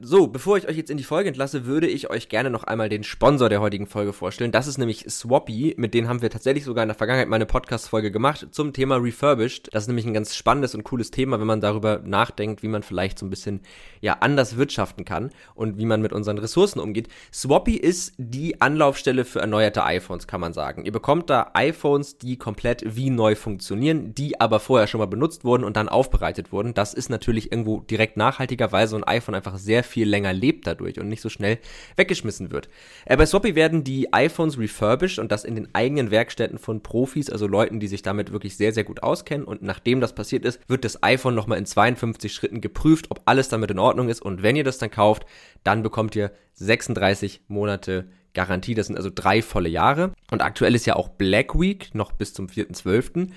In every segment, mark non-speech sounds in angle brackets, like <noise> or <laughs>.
So, bevor ich euch jetzt in die Folge entlasse, würde ich euch gerne noch einmal den Sponsor der heutigen Folge vorstellen. Das ist nämlich Swappy. Mit denen haben wir tatsächlich sogar in der Vergangenheit mal eine Podcast-Folge gemacht zum Thema Refurbished. Das ist nämlich ein ganz spannendes und cooles Thema, wenn man darüber nachdenkt, wie man vielleicht so ein bisschen, ja, anders wirtschaften kann und wie man mit unseren Ressourcen umgeht. Swappy ist die Anlaufstelle für erneuerte iPhones, kann man sagen. Ihr bekommt da iPhones, die komplett wie neu funktionieren, die aber vorher schon mal benutzt wurden und dann aufbereitet wurden. Das ist natürlich irgendwo direkt nachhaltiger, weil so ein iPhone einfach sehr viel länger lebt dadurch und nicht so schnell weggeschmissen wird. Äh, bei Swappy werden die iPhones refurbished und das in den eigenen Werkstätten von Profis, also Leuten, die sich damit wirklich sehr, sehr gut auskennen. Und nachdem das passiert ist, wird das iPhone nochmal in 52 Schritten geprüft, ob alles damit in Ordnung ist. Und wenn ihr das dann kauft, dann bekommt ihr 36 Monate Garantie. Das sind also drei volle Jahre. Und aktuell ist ja auch Black Week, noch bis zum 4.12.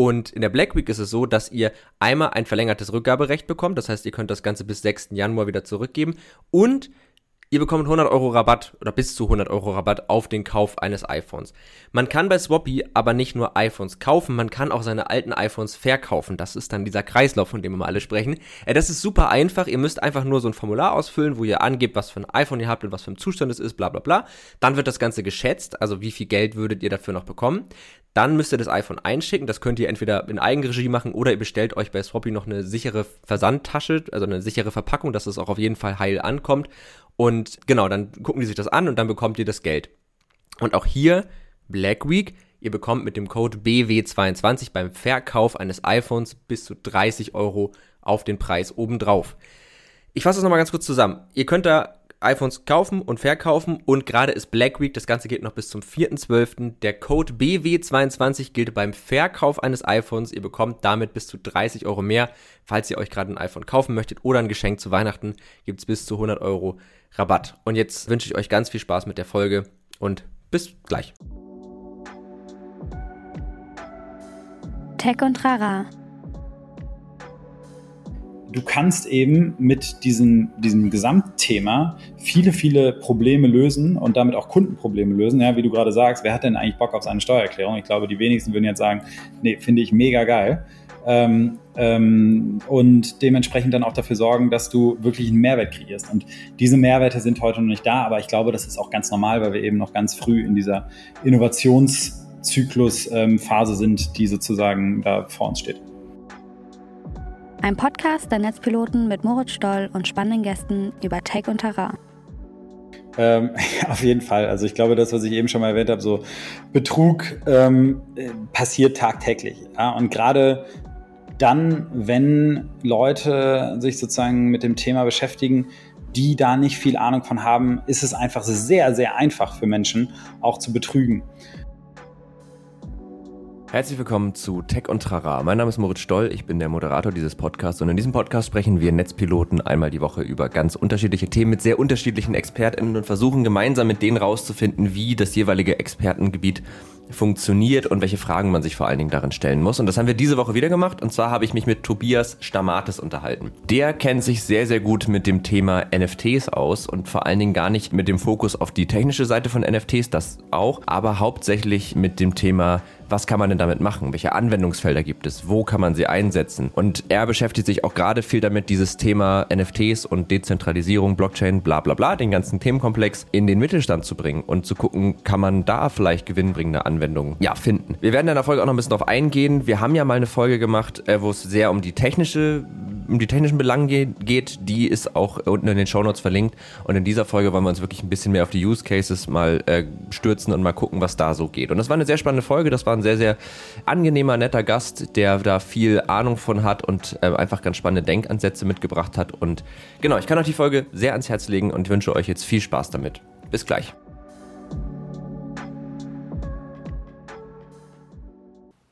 Und in der Black Week ist es so, dass ihr einmal ein verlängertes Rückgaberecht bekommt. Das heißt, ihr könnt das Ganze bis 6. Januar wieder zurückgeben. Und Ihr bekommt 100 Euro Rabatt oder bis zu 100 Euro Rabatt auf den Kauf eines iPhones. Man kann bei Swappy aber nicht nur iPhones kaufen, man kann auch seine alten iPhones verkaufen. Das ist dann dieser Kreislauf, von dem wir alle sprechen. Äh, das ist super einfach. Ihr müsst einfach nur so ein Formular ausfüllen, wo ihr angebt, was für ein iPhone ihr habt und was für ein Zustand es ist, bla bla bla. Dann wird das Ganze geschätzt, also wie viel Geld würdet ihr dafür noch bekommen. Dann müsst ihr das iPhone einschicken. Das könnt ihr entweder in Eigenregie machen oder ihr bestellt euch bei Swappy noch eine sichere Versandtasche, also eine sichere Verpackung, dass es auch auf jeden Fall heil ankommt. Und genau, dann gucken die sich das an und dann bekommt ihr das Geld. Und auch hier Black Week. Ihr bekommt mit dem Code BW22 beim Verkauf eines iPhones bis zu 30 Euro auf den Preis obendrauf. Ich fasse das nochmal ganz kurz zusammen. Ihr könnt da iPhones kaufen und verkaufen und gerade ist Black Week, das Ganze geht noch bis zum 4.12. Der Code BW22 gilt beim Verkauf eines iPhones. Ihr bekommt damit bis zu 30 Euro mehr. Falls ihr euch gerade ein iPhone kaufen möchtet oder ein Geschenk zu Weihnachten, gibt es bis zu 100 Euro Rabatt. Und jetzt wünsche ich euch ganz viel Spaß mit der Folge und bis gleich. Tech und Rara du kannst eben mit diesem, diesem Gesamtthema viele, viele Probleme lösen und damit auch Kundenprobleme lösen. Ja, wie du gerade sagst, wer hat denn eigentlich Bock auf seine Steuererklärung? Ich glaube, die wenigsten würden jetzt sagen, nee, finde ich mega geil. Ähm, ähm, und dementsprechend dann auch dafür sorgen, dass du wirklich einen Mehrwert kreierst. Und diese Mehrwerte sind heute noch nicht da, aber ich glaube, das ist auch ganz normal, weil wir eben noch ganz früh in dieser Innovationszyklus-Phase ähm, sind, die sozusagen da vor uns steht. Ein Podcast der Netzpiloten mit Moritz Stoll und spannenden Gästen über Tech und Terrain. Ähm, <laughs> auf jeden Fall. Also ich glaube, das, was ich eben schon mal erwähnt habe, so Betrug ähm, passiert tagtäglich. Ja? Und gerade dann, wenn Leute sich sozusagen mit dem Thema beschäftigen, die da nicht viel Ahnung von haben, ist es einfach sehr, sehr einfach für Menschen auch zu betrügen. Herzlich willkommen zu Tech und Trara. Mein Name ist Moritz Stoll, ich bin der Moderator dieses Podcasts und in diesem Podcast sprechen wir Netzpiloten einmal die Woche über ganz unterschiedliche Themen mit sehr unterschiedlichen ExpertInnen und versuchen gemeinsam mit denen rauszufinden, wie das jeweilige Expertengebiet funktioniert und welche Fragen man sich vor allen Dingen darin stellen muss. Und das haben wir diese Woche wieder gemacht. Und zwar habe ich mich mit Tobias Stamatis unterhalten. Der kennt sich sehr, sehr gut mit dem Thema NFTs aus und vor allen Dingen gar nicht mit dem Fokus auf die technische Seite von NFTs, das auch, aber hauptsächlich mit dem Thema was kann man denn damit machen? Welche Anwendungsfelder gibt es? Wo kann man sie einsetzen? Und er beschäftigt sich auch gerade viel damit, dieses Thema NFTs und Dezentralisierung, Blockchain, bla bla bla, den ganzen Themenkomplex in den Mittelstand zu bringen und zu gucken, kann man da vielleicht gewinnbringende Anwendungen ja, finden. Wir werden in der Folge auch noch ein bisschen darauf eingehen. Wir haben ja mal eine Folge gemacht, äh, wo es sehr um die technische um die technischen Belange geht, die ist auch unten in den Shownotes verlinkt. Und in dieser Folge wollen wir uns wirklich ein bisschen mehr auf die Use Cases mal äh, stürzen und mal gucken, was da so geht. Und das war eine sehr spannende Folge. Das war ein sehr, sehr angenehmer, netter Gast, der da viel Ahnung von hat und äh, einfach ganz spannende Denkansätze mitgebracht hat. Und genau, ich kann euch die Folge sehr ans Herz legen und wünsche euch jetzt viel Spaß damit. Bis gleich.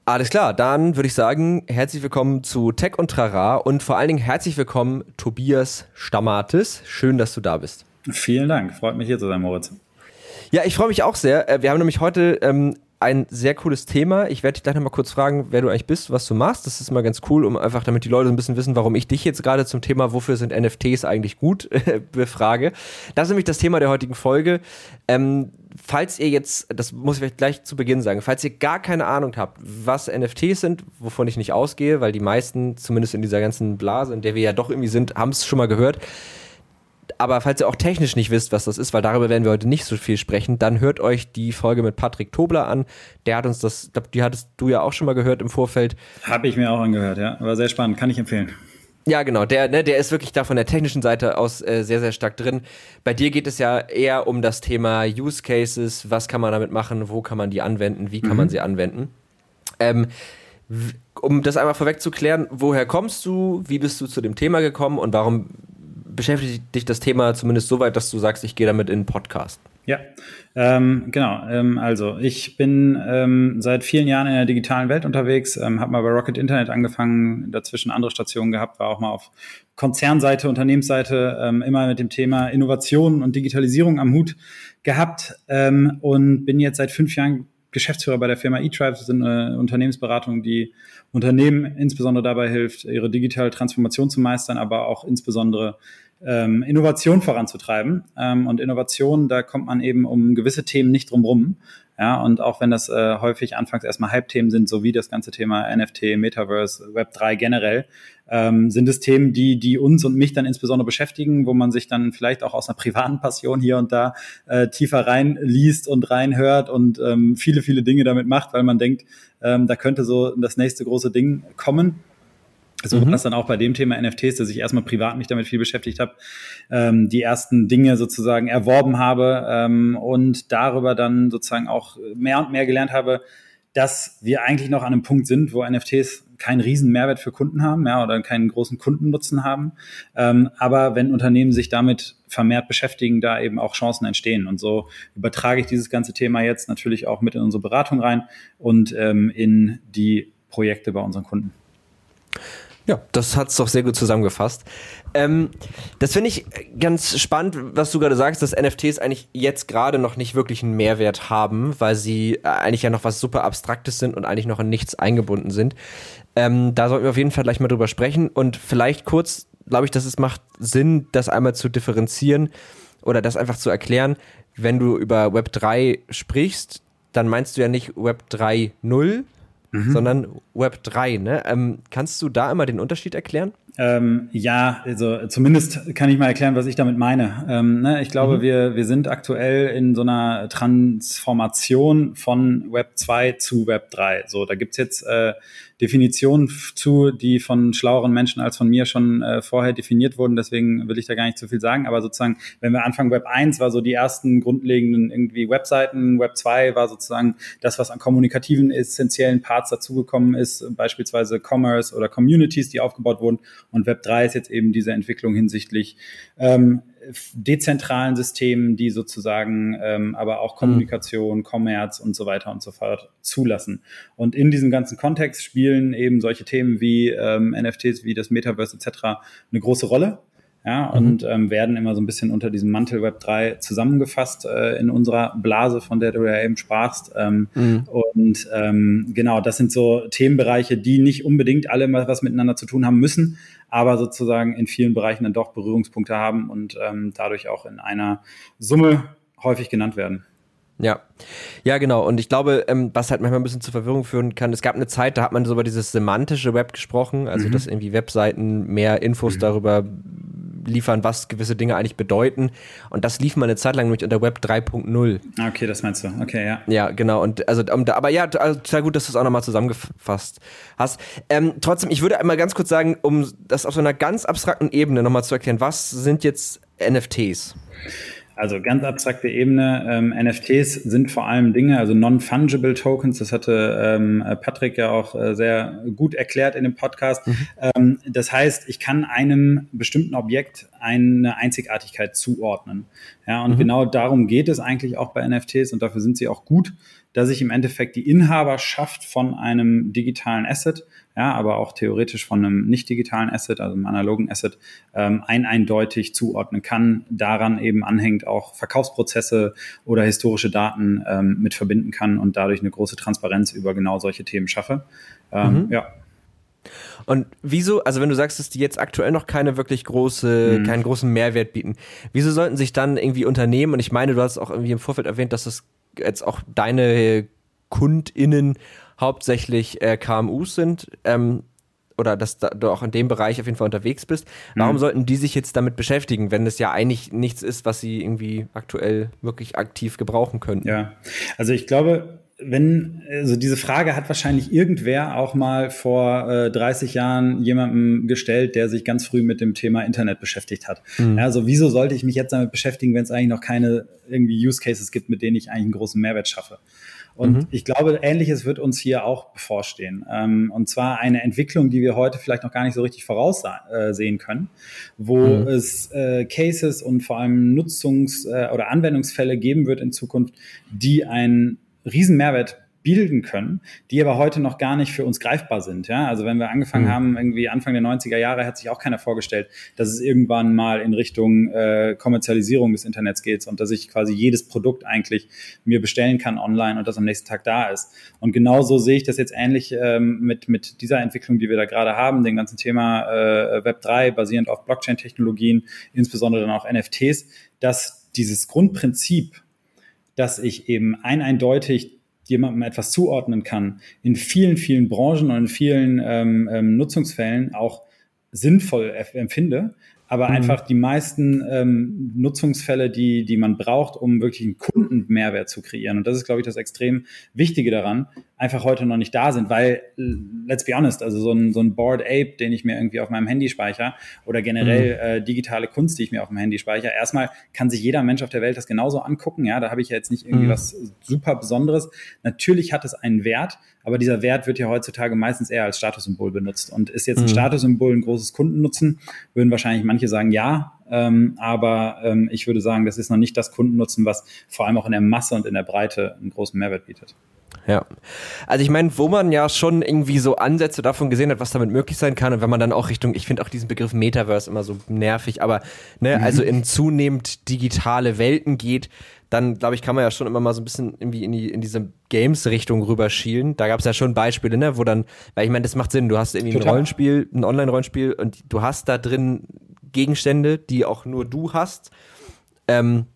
Alles klar, dann würde ich sagen, herzlich willkommen zu Tech und Trara und vor allen Dingen herzlich willkommen Tobias Stammatis. Schön, dass du da bist. Vielen Dank, freut mich hier zu sein, Moritz. Ja, ich freue mich auch sehr. Äh, wir haben nämlich heute ähm, ein sehr cooles Thema. Ich werde dich gleich nochmal kurz fragen, wer du eigentlich bist, was du machst. Das ist mal ganz cool, um einfach, damit die Leute ein bisschen wissen, warum ich dich jetzt gerade zum Thema, wofür sind NFTs eigentlich gut, <laughs> befrage. Das ist nämlich das Thema der heutigen Folge. Ähm, falls ihr jetzt, das muss ich vielleicht gleich zu Beginn sagen, falls ihr gar keine Ahnung habt, was NFTs sind, wovon ich nicht ausgehe, weil die meisten, zumindest in dieser ganzen Blase, in der wir ja doch irgendwie sind, haben es schon mal gehört. aber falls ihr auch technisch nicht wisst, was das ist, weil darüber werden wir heute nicht so viel sprechen, dann hört euch die Folge mit Patrick Tobler an. Der hat uns das, die hattest du ja auch schon mal gehört im Vorfeld. Habe ich mir auch angehört, ja. War sehr spannend, kann ich empfehlen. Ja, genau. Der, ne, der ist wirklich da von der technischen Seite aus äh, sehr, sehr stark drin. Bei dir geht es ja eher um das Thema Use Cases. Was kann man damit machen? Wo kann man die anwenden? Wie kann mhm. man sie anwenden? Ähm, um das einmal vorweg zu klären, woher kommst du? Wie bist du zu dem Thema gekommen? Und warum beschäftigt dich das Thema zumindest so weit, dass du sagst, ich gehe damit in einen Podcast? Ja, ähm, genau. Ähm, also ich bin ähm, seit vielen Jahren in der digitalen Welt unterwegs, ähm, habe mal bei Rocket Internet angefangen, dazwischen andere Stationen gehabt, war auch mal auf Konzernseite, Unternehmensseite ähm, immer mit dem Thema Innovation und Digitalisierung am Hut gehabt ähm, und bin jetzt seit fünf Jahren Geschäftsführer bei der Firma eTribe. Das sind eine Unternehmensberatung, die Unternehmen insbesondere dabei hilft, ihre digitale Transformation zu meistern, aber auch insbesondere ähm, Innovation voranzutreiben. Ähm, und Innovation, da kommt man eben um gewisse Themen nicht drum rum. Ja, und auch wenn das äh, häufig anfangs erstmal Hype-Themen sind, so wie das ganze Thema NFT, Metaverse, Web3 generell, ähm, sind es Themen, die, die uns und mich dann insbesondere beschäftigen, wo man sich dann vielleicht auch aus einer privaten Passion hier und da äh, tiefer reinliest und reinhört und ähm, viele, viele Dinge damit macht, weil man denkt, ähm, da könnte so das nächste große Ding kommen. So mhm. war es dann auch bei dem Thema NFTs, dass ich erstmal privat mich damit viel beschäftigt habe, ähm, die ersten Dinge sozusagen erworben habe ähm, und darüber dann sozusagen auch mehr und mehr gelernt habe, dass wir eigentlich noch an einem Punkt sind, wo NFTs keinen riesen Mehrwert für Kunden haben, ja, oder keinen großen Kundennutzen haben. Ähm, aber wenn Unternehmen sich damit vermehrt beschäftigen, da eben auch Chancen entstehen. Und so übertrage ich dieses ganze Thema jetzt natürlich auch mit in unsere Beratung rein und ähm, in die Projekte bei unseren Kunden. Ja, das hat's doch sehr gut zusammengefasst. Ähm, das finde ich ganz spannend, was du gerade sagst, dass NFTs eigentlich jetzt gerade noch nicht wirklich einen Mehrwert haben, weil sie äh, eigentlich ja noch was super Abstraktes sind und eigentlich noch in nichts eingebunden sind. Ähm, da sollten wir auf jeden Fall gleich mal drüber sprechen und vielleicht kurz, glaube ich, dass es macht Sinn, das einmal zu differenzieren oder das einfach zu erklären. Wenn du über Web 3 sprichst, dann meinst du ja nicht Web 3.0, mhm. sondern Web 3. Ne? Ähm, kannst du da einmal den Unterschied erklären? Ähm, ja, also zumindest kann ich mal erklären, was ich damit meine. Ähm, ne, ich glaube, mhm. wir, wir sind aktuell in so einer Transformation von Web 2 zu Web 3. So, da gibt's jetzt äh, Definitionen zu, die von schlaueren Menschen als von mir schon äh, vorher definiert wurden. Deswegen will ich da gar nicht zu viel sagen. Aber sozusagen, wenn wir anfangen, Web 1 war so die ersten grundlegenden irgendwie Webseiten. Web 2 war sozusagen das, was an kommunikativen, essentiellen Parts dazugekommen ist, beispielsweise Commerce oder Communities, die aufgebaut wurden. Und Web 3 ist jetzt eben diese Entwicklung hinsichtlich ähm, dezentralen Systemen, die sozusagen ähm, aber auch Kommunikation, Commerce und so weiter und so fort zulassen. Und in diesem ganzen Kontext spielen eben solche Themen wie ähm, NFTs, wie das Metaverse etc. eine große Rolle. Ja, mhm. und ähm, werden immer so ein bisschen unter diesem Mantel Web 3 zusammengefasst äh, in unserer Blase, von der du ja eben sprachst. Ähm, mhm. Und ähm, genau, das sind so Themenbereiche, die nicht unbedingt alle mal was miteinander zu tun haben müssen, aber sozusagen in vielen Bereichen dann doch Berührungspunkte haben und ähm, dadurch auch in einer Summe häufig genannt werden. Ja, ja genau. Und ich glaube, ähm, was halt manchmal ein bisschen zur Verwirrung führen kann, es gab eine Zeit, da hat man so über dieses semantische Web gesprochen, also mhm. dass irgendwie Webseiten mehr Infos mhm. darüber liefern, was gewisse Dinge eigentlich bedeuten. Und das lief mal eine Zeit lang nämlich unter Web 3.0. Okay, das meinst du. Okay, ja. Ja, genau. Und also, aber ja, also, sehr gut, dass du es auch nochmal zusammengefasst hast. Ähm, trotzdem, ich würde einmal ganz kurz sagen, um das auf so einer ganz abstrakten Ebene nochmal zu erklären, was sind jetzt NFTs? Also ganz abstrakte Ebene. Ähm, NFTs sind vor allem Dinge, also Non-Fungible Tokens. Das hatte ähm, Patrick ja auch äh, sehr gut erklärt in dem Podcast. Mhm. Ähm, das heißt, ich kann einem bestimmten Objekt eine Einzigartigkeit zuordnen. Ja, und mhm. genau darum geht es eigentlich auch bei NFTs und dafür sind sie auch gut, dass ich im Endeffekt die Inhaberschaft von einem digitalen Asset ja, aber auch theoretisch von einem nicht digitalen Asset, also einem analogen Asset, ähm, ein eindeutig zuordnen kann. Daran eben anhängt auch Verkaufsprozesse oder historische Daten ähm, mit verbinden kann und dadurch eine große Transparenz über genau solche Themen schaffe. Ähm, mhm. Ja. Und wieso, also wenn du sagst, dass die jetzt aktuell noch keine wirklich große, mhm. keinen großen Mehrwert bieten, wieso sollten sich dann irgendwie Unternehmen, und ich meine, du hast auch irgendwie im Vorfeld erwähnt, dass das jetzt auch deine KundInnen hauptsächlich äh, KMUs sind. Ähm, oder dass da, du auch in dem Bereich auf jeden Fall unterwegs bist. Warum mhm. sollten die sich jetzt damit beschäftigen, wenn es ja eigentlich nichts ist, was sie irgendwie aktuell wirklich aktiv gebrauchen können? Ja, also ich glaube, wenn, also diese Frage hat wahrscheinlich irgendwer auch mal vor äh, 30 Jahren jemandem gestellt, der sich ganz früh mit dem Thema Internet beschäftigt hat. Mhm. Also wieso sollte ich mich jetzt damit beschäftigen, wenn es eigentlich noch keine irgendwie Use Cases gibt, mit denen ich eigentlich einen großen Mehrwert schaffe? Und mhm. ich glaube, ähnliches wird uns hier auch bevorstehen. Ähm, und zwar eine Entwicklung, die wir heute vielleicht noch gar nicht so richtig voraussehen äh, können, wo mhm. es äh, Cases und vor allem Nutzungs- äh, oder Anwendungsfälle geben wird in Zukunft, die einen riesen Mehrwert bilden können, die aber heute noch gar nicht für uns greifbar sind. Ja? Also wenn wir angefangen mhm. haben, irgendwie Anfang der 90er Jahre, hat sich auch keiner vorgestellt, dass es irgendwann mal in Richtung äh, Kommerzialisierung des Internets geht und dass ich quasi jedes Produkt eigentlich mir bestellen kann online und das am nächsten Tag da ist. Und genauso sehe ich das jetzt ähnlich ähm, mit, mit dieser Entwicklung, die wir da gerade haben, dem ganzen Thema äh, Web 3 basierend auf Blockchain-Technologien, insbesondere dann auch NFTs, dass dieses Grundprinzip dass ich eben ein eindeutig jemandem etwas zuordnen kann, in vielen, vielen Branchen und in vielen ähm, ähm, Nutzungsfällen auch sinnvoll empfinde, aber mhm. einfach die meisten ähm, Nutzungsfälle, die, die man braucht, um wirklich einen Kundenmehrwert zu kreieren. Und das ist, glaube ich, das extrem Wichtige daran, einfach heute noch nicht da sind, weil, let's be honest, also so ein, so ein Board Ape, den ich mir irgendwie auf meinem Handy speichere oder generell mhm. äh, digitale Kunst, die ich mir auf dem Handy speichere, erstmal kann sich jeder Mensch auf der Welt das genauso angucken, ja, da habe ich ja jetzt nicht irgendwie mhm. was super Besonderes. Natürlich hat es einen Wert, aber dieser Wert wird ja heutzutage meistens eher als Statussymbol benutzt und ist jetzt ein mhm. Statussymbol ein großes Kundennutzen, würden wahrscheinlich manche sagen, ja, ähm, aber ähm, ich würde sagen, das ist noch nicht das Kundennutzen, was vor allem auch in der Masse und in der Breite einen großen Mehrwert bietet. Ja. Also ich meine, wo man ja schon irgendwie so Ansätze davon gesehen hat, was damit möglich sein kann und wenn man dann auch Richtung, ich finde auch diesen Begriff Metaverse immer so nervig, aber ne, mhm. also in zunehmend digitale Welten geht, dann glaube ich, kann man ja schon immer mal so ein bisschen irgendwie in, die, in diese Games-Richtung rüberschielen. Da gab es ja schon Beispiele, ne, wo dann, weil ich meine, das macht Sinn, du hast irgendwie Total. ein Rollenspiel, ein Online-Rollenspiel und du hast da drin Gegenstände, die auch nur du hast. Ähm,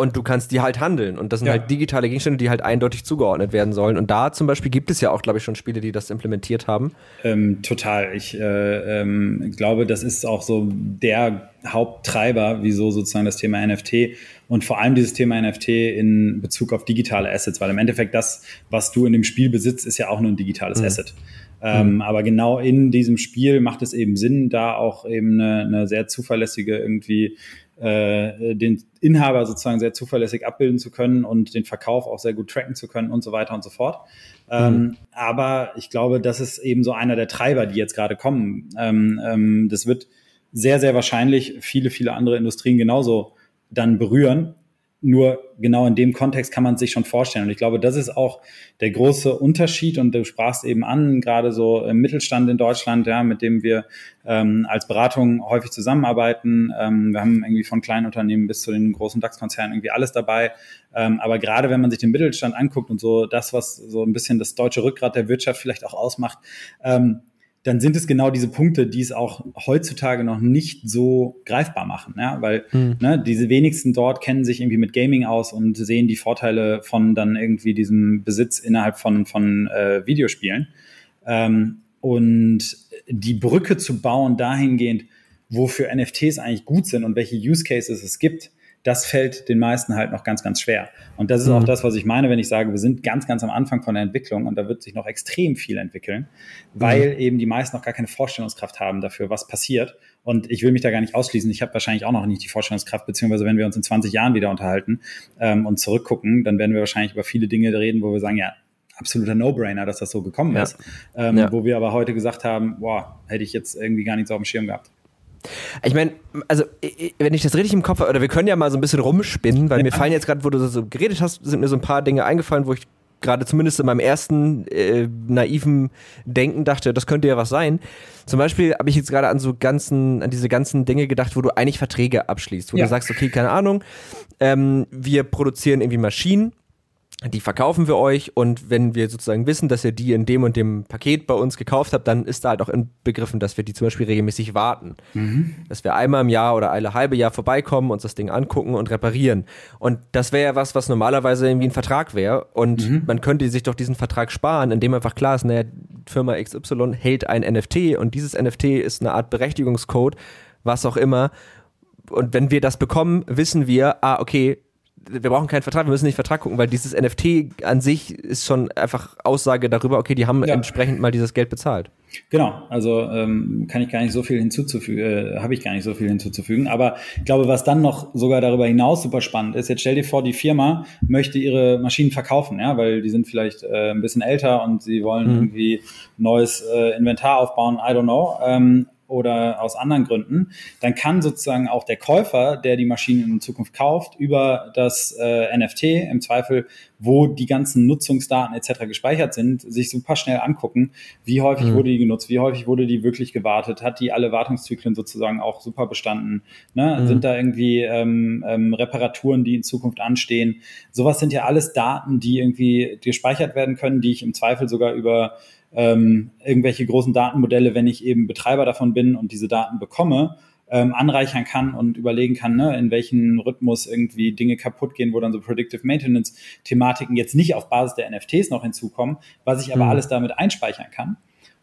und du kannst die halt handeln. Und das sind ja. halt digitale Gegenstände, die halt eindeutig zugeordnet werden sollen. Und da zum Beispiel gibt es ja auch, glaube ich, schon Spiele, die das implementiert haben. Ähm, total. Ich äh, ähm, glaube, das ist auch so der Haupttreiber, wieso sozusagen das Thema NFT und vor allem dieses Thema NFT in Bezug auf digitale Assets, weil im Endeffekt das, was du in dem Spiel besitzt, ist ja auch nur ein digitales mhm. Asset. Ähm, mhm. Aber genau in diesem Spiel macht es eben Sinn, da auch eben eine, eine sehr zuverlässige irgendwie äh, den Inhaber sozusagen sehr zuverlässig abbilden zu können und den Verkauf auch sehr gut tracken zu können und so weiter und so fort. Ähm, mhm. aber ich glaube, das ist eben so einer der Treiber, die jetzt gerade kommen. Ähm, ähm, das wird sehr, sehr wahrscheinlich viele, viele andere Industrien genauso dann berühren. Nur genau in dem Kontext kann man sich schon vorstellen. Und ich glaube, das ist auch der große Unterschied. Und du sprachst eben an, gerade so im Mittelstand in Deutschland, ja, mit dem wir ähm, als Beratung häufig zusammenarbeiten. Ähm, wir haben irgendwie von kleinen Unternehmen bis zu den großen DAX-Konzernen irgendwie alles dabei. Ähm, aber gerade wenn man sich den Mittelstand anguckt und so das, was so ein bisschen das deutsche Rückgrat der Wirtschaft vielleicht auch ausmacht, ähm, dann sind es genau diese Punkte, die es auch heutzutage noch nicht so greifbar machen, ja, weil mhm. ne, diese wenigsten dort kennen sich irgendwie mit Gaming aus und sehen die Vorteile von dann irgendwie diesem Besitz innerhalb von von äh, Videospielen ähm, und die Brücke zu bauen dahingehend, wofür NFTs eigentlich gut sind und welche Use Cases es gibt, das fällt den meisten halt noch ganz, ganz schwer. Und das ist mhm. auch das, was ich meine, wenn ich sage, wir sind ganz, ganz am Anfang von der Entwicklung und da wird sich noch extrem viel entwickeln, weil mhm. eben die meisten noch gar keine Vorstellungskraft haben dafür, was passiert. Und ich will mich da gar nicht ausschließen. Ich habe wahrscheinlich auch noch nicht die Vorstellungskraft, beziehungsweise wenn wir uns in 20 Jahren wieder unterhalten ähm, und zurückgucken, dann werden wir wahrscheinlich über viele Dinge reden, wo wir sagen, ja, absoluter No-Brainer, dass das so gekommen ja. ist. Ähm, ja. Wo wir aber heute gesagt haben, boah, hätte ich jetzt irgendwie gar nichts auf dem Schirm gehabt. Ich meine, also wenn ich das richtig im Kopf habe, oder wir können ja mal so ein bisschen rumspinnen, weil ja. mir fallen jetzt gerade, wo du so geredet hast, sind mir so ein paar Dinge eingefallen, wo ich gerade zumindest in meinem ersten äh, naiven Denken dachte, das könnte ja was sein. Zum Beispiel habe ich jetzt gerade an so ganzen, an diese ganzen Dinge gedacht, wo du eigentlich Verträge abschließt, wo ja. du sagst, okay, keine Ahnung, ähm, wir produzieren irgendwie Maschinen die verkaufen wir euch und wenn wir sozusagen wissen, dass ihr die in dem und dem Paket bei uns gekauft habt, dann ist da halt auch inbegriffen, dass wir die zum Beispiel regelmäßig warten. Mhm. Dass wir einmal im Jahr oder alle halbe Jahr vorbeikommen, uns das Ding angucken und reparieren. Und das wäre ja was, was normalerweise irgendwie ein Vertrag wäre. Und mhm. man könnte sich doch diesen Vertrag sparen, indem einfach klar ist, naja, Firma XY hält ein NFT und dieses NFT ist eine Art Berechtigungscode, was auch immer. Und wenn wir das bekommen, wissen wir, ah, okay, wir brauchen keinen Vertrag, wir müssen nicht Vertrag gucken, weil dieses NFT an sich ist schon einfach Aussage darüber, okay, die haben ja. entsprechend mal dieses Geld bezahlt. Genau, also ähm, kann ich gar nicht so viel hinzuzufügen, äh, habe ich gar nicht so viel hinzuzufügen. Aber ich glaube, was dann noch sogar darüber hinaus super spannend ist, jetzt stell dir vor, die Firma möchte ihre Maschinen verkaufen, ja, weil die sind vielleicht äh, ein bisschen älter und sie wollen mhm. irgendwie neues äh, Inventar aufbauen, I don't know. Ähm, oder aus anderen Gründen, dann kann sozusagen auch der Käufer, der die Maschinen in Zukunft kauft, über das äh, NFT im Zweifel, wo die ganzen Nutzungsdaten etc. gespeichert sind, sich super schnell angucken, wie häufig mhm. wurde die genutzt, wie häufig wurde die wirklich gewartet, hat die alle Wartungszyklen sozusagen auch super bestanden, ne? Mhm. sind da irgendwie ähm, ähm, Reparaturen, die in Zukunft anstehen. Sowas sind ja alles Daten, die irgendwie gespeichert werden können, die ich im Zweifel sogar über ähm, irgendwelche großen Datenmodelle, wenn ich eben Betreiber davon bin und diese Daten bekomme, ähm, anreichern kann und überlegen kann, ne, in welchen Rhythmus irgendwie Dinge kaputt gehen, wo dann so Predictive Maintenance Thematiken jetzt nicht auf Basis der NFTs noch hinzukommen, was ich aber mhm. alles damit einspeichern kann.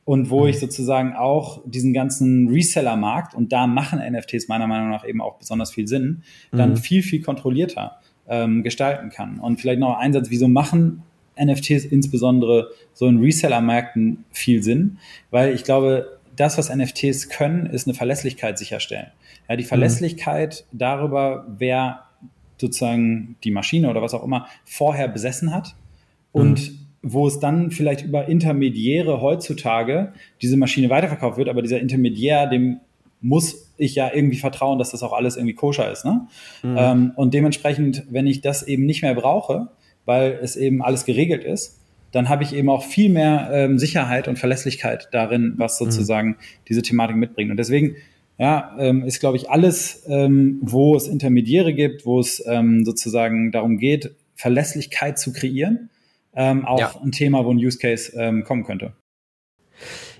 Und wo mhm. ich sozusagen auch diesen ganzen Reseller-Markt, und da machen NFTs meiner Meinung nach eben auch besonders viel Sinn, dann mhm. viel, viel kontrollierter ähm, gestalten kann. Und vielleicht noch ein Einsatz, wieso machen NFTs insbesondere so in Reseller-Märkten viel Sinn, weil ich glaube, das, was NFTs können, ist eine Verlässlichkeit sicherstellen. Ja, die mhm. Verlässlichkeit mhm. darüber, wer sozusagen die Maschine oder was auch immer vorher besessen hat und mhm. wo es dann vielleicht über Intermediäre heutzutage diese Maschine weiterverkauft wird, aber dieser Intermediär, dem muss ich ja irgendwie vertrauen, dass das auch alles irgendwie koscher ist. Ne? Mhm. Ähm, und dementsprechend, wenn ich das eben nicht mehr brauche, weil es eben alles geregelt ist, dann habe ich eben auch viel mehr ähm, Sicherheit und Verlässlichkeit darin, was mhm. sozusagen mhm. diese Thematik mitbringt. Und deswegen ja, ähm, ist, glaube ich, alles, ähm, wo es Intermediäre gibt, wo es ähm, sozusagen darum geht, Verlässlichkeit zu kreieren, ähm, auch ja. ein Thema, wo ein Use Case ähm, kommen könnte.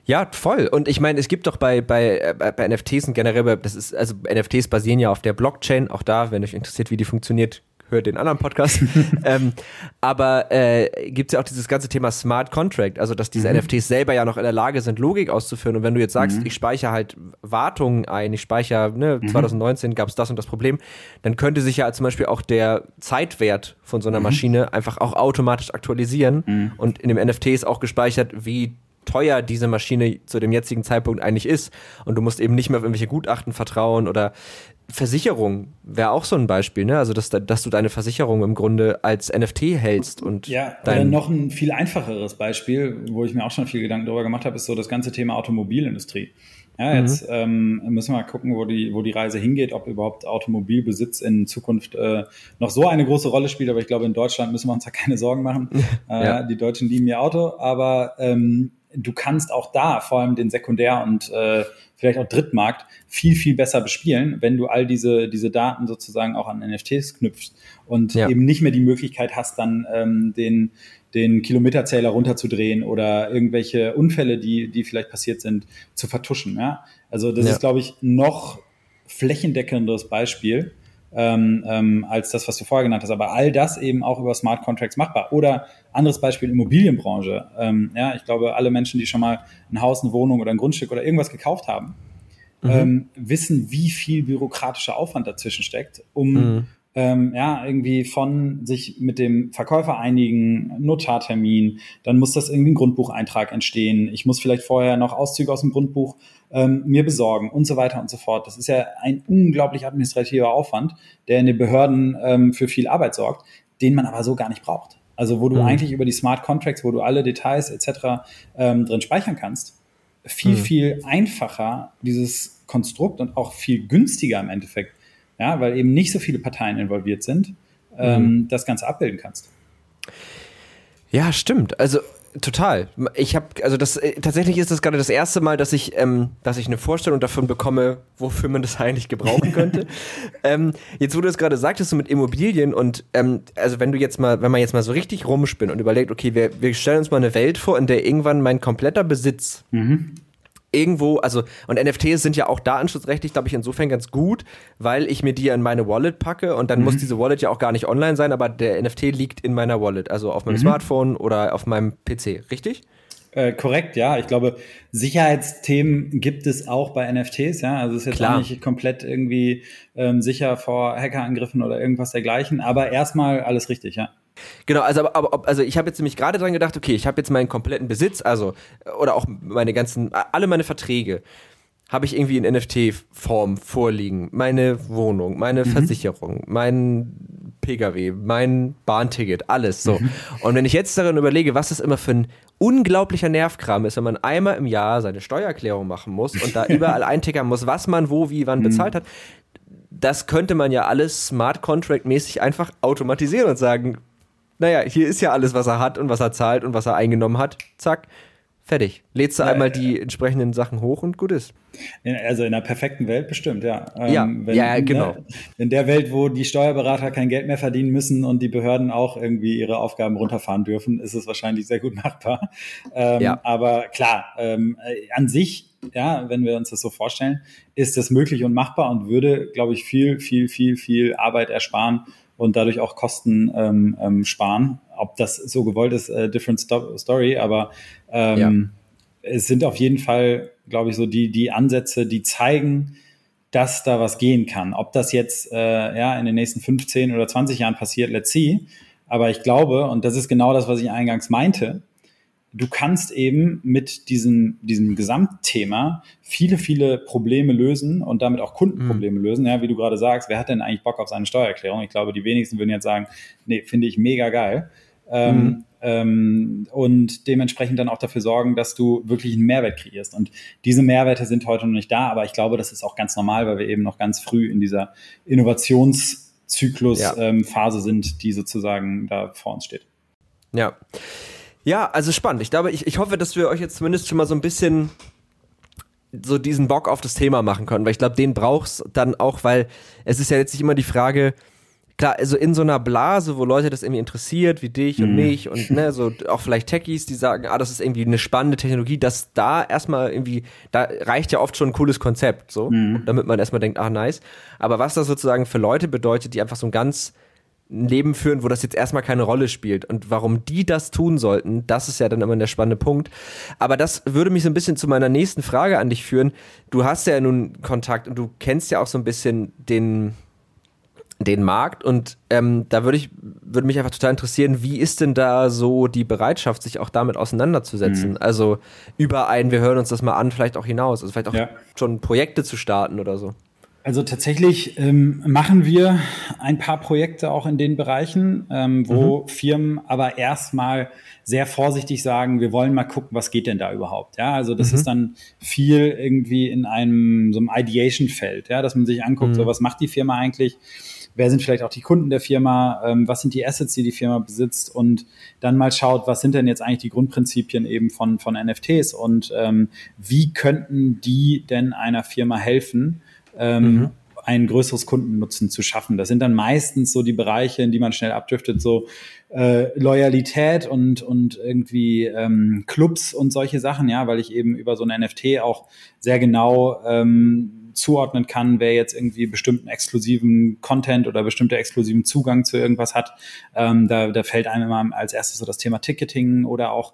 Ja, voll. Und ich meine, es gibt doch bei, bei, äh, bei NFTs und generell, das ist, also NFTs basieren ja auf der Blockchain. Auch da, wenn euch interessiert, wie die funktioniert, hört den anderen Podcast. <laughs> ähm, aber äh, gibt es ja auch dieses ganze Thema Smart Contract, also dass diese mhm. NFTs selber ja noch in der Lage sind, Logik auszuführen. Und wenn du jetzt sagst, mhm. ich speichere halt Wartungen ein, ich speichere, ne, mhm. 2019 gab es das und das Problem, dann könnte sich ja zum Beispiel auch der Zeitwert von so einer mhm. Maschine einfach auch automatisch aktualisieren. Mhm. Und in dem NFT ist auch gespeichert, wie teuer diese Maschine zu dem jetzigen Zeitpunkt eigentlich ist. Und du musst eben nicht mehr auf irgendwelche Gutachten vertrauen oder Versicherung wäre auch so ein Beispiel, ne? Also dass, dass du deine Versicherung im Grunde als NFT hältst und ja, oder noch ein viel einfacheres Beispiel, wo ich mir auch schon viel Gedanken darüber gemacht habe, ist so das ganze Thema Automobilindustrie. Ja, mhm. jetzt mhm. ähm, müssen wir mal gucken, wo die, wo die Reise hingeht, ob überhaupt Automobilbesitz in Zukunft äh, noch so eine große Rolle spielt. Aber ich glaube, in Deutschland müssen wir uns da keine Sorgen machen. <laughs> ja. äh, die Deutschen lieben ihr Auto, aber ähm, du kannst auch da vor allem den Sekundär- und äh, vielleicht auch Drittmarkt viel, viel besser bespielen, wenn du all diese, diese Daten sozusagen auch an NFTs knüpfst und ja. eben nicht mehr die Möglichkeit hast, dann ähm, den, den Kilometerzähler runterzudrehen oder irgendwelche Unfälle, die, die vielleicht passiert sind, zu vertuschen. Ja? Also das ja. ist, glaube ich, noch flächendeckenderes Beispiel ähm, ähm, als das, was du vorher genannt hast. Aber all das eben auch über Smart Contracts machbar. Oder anderes Beispiel Immobilienbranche. Ähm, ja, ich glaube, alle Menschen, die schon mal ein Haus, eine Wohnung oder ein Grundstück oder irgendwas gekauft haben, mhm. ähm, wissen, wie viel bürokratischer Aufwand dazwischen steckt, um mhm ähm, ja, irgendwie von sich mit dem Verkäufer einigen, Notartermin, dann muss das irgendwie ein Grundbucheintrag entstehen. Ich muss vielleicht vorher noch Auszüge aus dem Grundbuch ähm, mir besorgen und so weiter und so fort. Das ist ja ein unglaublich administrativer Aufwand, der in den Behörden ähm, für viel Arbeit sorgt, den man aber so gar nicht braucht. Also wo du mhm. eigentlich über die Smart Contracts, wo du alle Details etc. Ähm, drin speichern kannst, viel, mhm. viel einfacher dieses Konstrukt und auch viel günstiger im Endeffekt ja, weil eben nicht so viele Parteien involviert sind, ähm, mhm. das Ganze abbilden kannst. Ja, stimmt. Also total. Ich habe, also das äh, tatsächlich ist das gerade das erste Mal, dass ich, ähm, dass ich eine Vorstellung davon bekomme, wofür man das eigentlich gebrauchen könnte. <laughs> ähm, jetzt, wo du es gerade sagtest, so mit Immobilien und ähm, also wenn du jetzt mal, wenn man jetzt mal so richtig rumspinnt und überlegt, okay, wir, wir stellen uns mal eine Welt vor, in der irgendwann mein kompletter Besitz mhm irgendwo, also, und NFTs sind ja auch datenschutzrechtlich, glaube ich, insofern ganz gut, weil ich mir die in meine Wallet packe und dann mhm. muss diese Wallet ja auch gar nicht online sein, aber der NFT liegt in meiner Wallet, also auf meinem mhm. Smartphone oder auf meinem PC, richtig? Äh, korrekt, ja. Ich glaube, Sicherheitsthemen gibt es auch bei NFTs, ja. Also es ist jetzt Klar. nicht komplett irgendwie ähm, sicher vor Hackerangriffen oder irgendwas dergleichen, aber erstmal alles richtig, ja. Genau, also aber, aber also ich habe jetzt nämlich gerade dran gedacht, okay, ich habe jetzt meinen kompletten Besitz, also oder auch meine ganzen alle meine Verträge habe ich irgendwie in NFT-Form vorliegen. Meine Wohnung, meine mhm. Versicherung, mein Pkw, mein Bahnticket, alles so. Mhm. Und wenn ich jetzt daran überlege, was das immer für ein unglaublicher Nervkram ist, wenn man einmal im Jahr seine Steuererklärung machen muss und da <laughs> überall eintickern muss, was man wo, wie, wann mhm. bezahlt hat, das könnte man ja alles Smart Contract mäßig einfach automatisieren und sagen, naja, hier ist ja alles, was er hat und was er zahlt und was er eingenommen hat. Zack, Fertig. Lädst du ja, einmal die entsprechenden Sachen hoch und gut ist. Also in einer perfekten Welt bestimmt, ja. Ähm, ja, wenn, ja, genau. Der, in der Welt, wo die Steuerberater kein Geld mehr verdienen müssen und die Behörden auch irgendwie ihre Aufgaben runterfahren dürfen, ist es wahrscheinlich sehr gut machbar. Ähm, ja. Aber klar, ähm, äh, an sich, ja, wenn wir uns das so vorstellen, ist das möglich und machbar und würde, glaube ich, viel, viel, viel, viel Arbeit ersparen und dadurch auch Kosten ähm, ähm, sparen. Ob das so gewollt ist, äh, different sto story, aber ähm, ja. es sind auf jeden Fall, glaube ich, so die, die Ansätze, die zeigen, dass da was gehen kann. Ob das jetzt äh, ja in den nächsten 15 oder 20 Jahren passiert, let's see. Aber ich glaube, und das ist genau das, was ich eingangs meinte, du kannst eben mit diesem, diesem Gesamtthema viele, viele Probleme lösen und damit auch Kundenprobleme mhm. lösen. Ja, wie du gerade sagst, wer hat denn eigentlich Bock auf seine Steuererklärung? Ich glaube, die wenigsten würden jetzt sagen, nee, finde ich mega geil. Ähm, mhm. Ähm, und dementsprechend dann auch dafür sorgen, dass du wirklich einen Mehrwert kreierst. Und diese Mehrwerte sind heute noch nicht da, aber ich glaube, das ist auch ganz normal, weil wir eben noch ganz früh in dieser Innovationszyklus-Phase ja. ähm, sind, die sozusagen da vor uns steht. Ja. Ja, also spannend. Ich glaube, ich, ich hoffe, dass wir euch jetzt zumindest schon mal so ein bisschen so diesen Bock auf das Thema machen können, weil ich glaube, den brauchst dann auch, weil es ist ja jetzt nicht immer die Frage, klar, also in so einer Blase, wo Leute das irgendwie interessiert, wie dich und mhm. mich und ne, so auch vielleicht Techies, die sagen, ah, das ist irgendwie eine spannende Technologie, dass da erstmal irgendwie, da reicht ja oft schon ein cooles Konzept, so, mhm. damit man erstmal denkt, ah, nice. Aber was das sozusagen für Leute bedeutet, die einfach so ein ganz ein Leben führen, wo das jetzt erstmal keine Rolle spielt. Und warum die das tun sollten, das ist ja dann immer der spannende Punkt. Aber das würde mich so ein bisschen zu meiner nächsten Frage an dich führen. Du hast ja nun Kontakt und du kennst ja auch so ein bisschen den, den Markt und ähm, da würde ich würde mich einfach total interessieren, wie ist denn da so die Bereitschaft, sich auch damit auseinanderzusetzen? Mhm. Also über ein, wir hören uns das mal an, vielleicht auch hinaus, also vielleicht auch ja. schon Projekte zu starten oder so. Also tatsächlich ähm, machen wir ein paar Projekte auch in den Bereichen, ähm, wo mhm. Firmen aber erstmal sehr vorsichtig sagen, wir wollen mal gucken, was geht denn da überhaupt. Ja, also das mhm. ist dann viel irgendwie in einem so einem Ideation-Feld, ja, dass man sich anguckt, mhm. so was macht die Firma eigentlich, wer sind vielleicht auch die Kunden der Firma, ähm, was sind die Assets, die die Firma besitzt und dann mal schaut, was sind denn jetzt eigentlich die Grundprinzipien eben von, von NFTs und ähm, wie könnten die denn einer Firma helfen, ähm, mhm. ein größeres Kundennutzen zu schaffen. Das sind dann meistens so die Bereiche, in die man schnell abdriftet, so äh, Loyalität und, und irgendwie ähm, Clubs und solche Sachen, ja, weil ich eben über so ein NFT auch sehr genau ähm, zuordnen kann, wer jetzt irgendwie bestimmten exklusiven Content oder bestimmte exklusiven Zugang zu irgendwas hat. Ähm, da, da fällt einem immer als erstes so das Thema Ticketing oder auch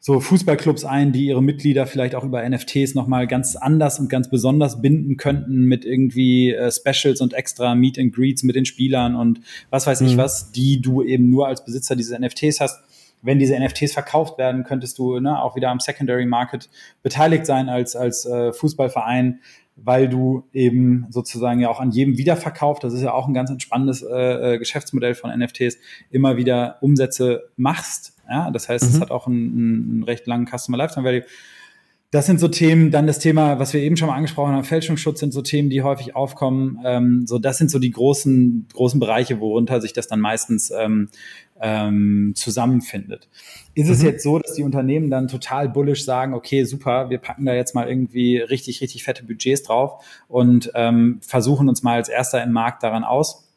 so Fußballclubs ein, die ihre Mitglieder vielleicht auch über NFTs nochmal ganz anders und ganz besonders binden könnten mit irgendwie äh, Specials und extra Meet and Greets mit den Spielern und was weiß mhm. ich was, die du eben nur als Besitzer dieses NFTs hast. Wenn diese NFTs verkauft werden, könntest du ne, auch wieder am Secondary Market beteiligt sein als, als äh, Fußballverein, weil du eben sozusagen ja auch an jedem Wiederverkauf, das ist ja auch ein ganz entspannendes äh, äh Geschäftsmodell von NFTs, immer wieder Umsätze machst ja, das heißt, mhm. es hat auch einen, einen recht langen Customer Lifetime Value. Das sind so Themen, dann das Thema, was wir eben schon mal angesprochen haben, Fälschungsschutz sind so Themen, die häufig aufkommen. Ähm, so, das sind so die großen, großen Bereiche, worunter sich das dann meistens ähm, ähm, zusammenfindet. Ist mhm. es jetzt so, dass die Unternehmen dann total bullish sagen, okay, super, wir packen da jetzt mal irgendwie richtig, richtig fette Budgets drauf und ähm, versuchen uns mal als erster im Markt daran aus?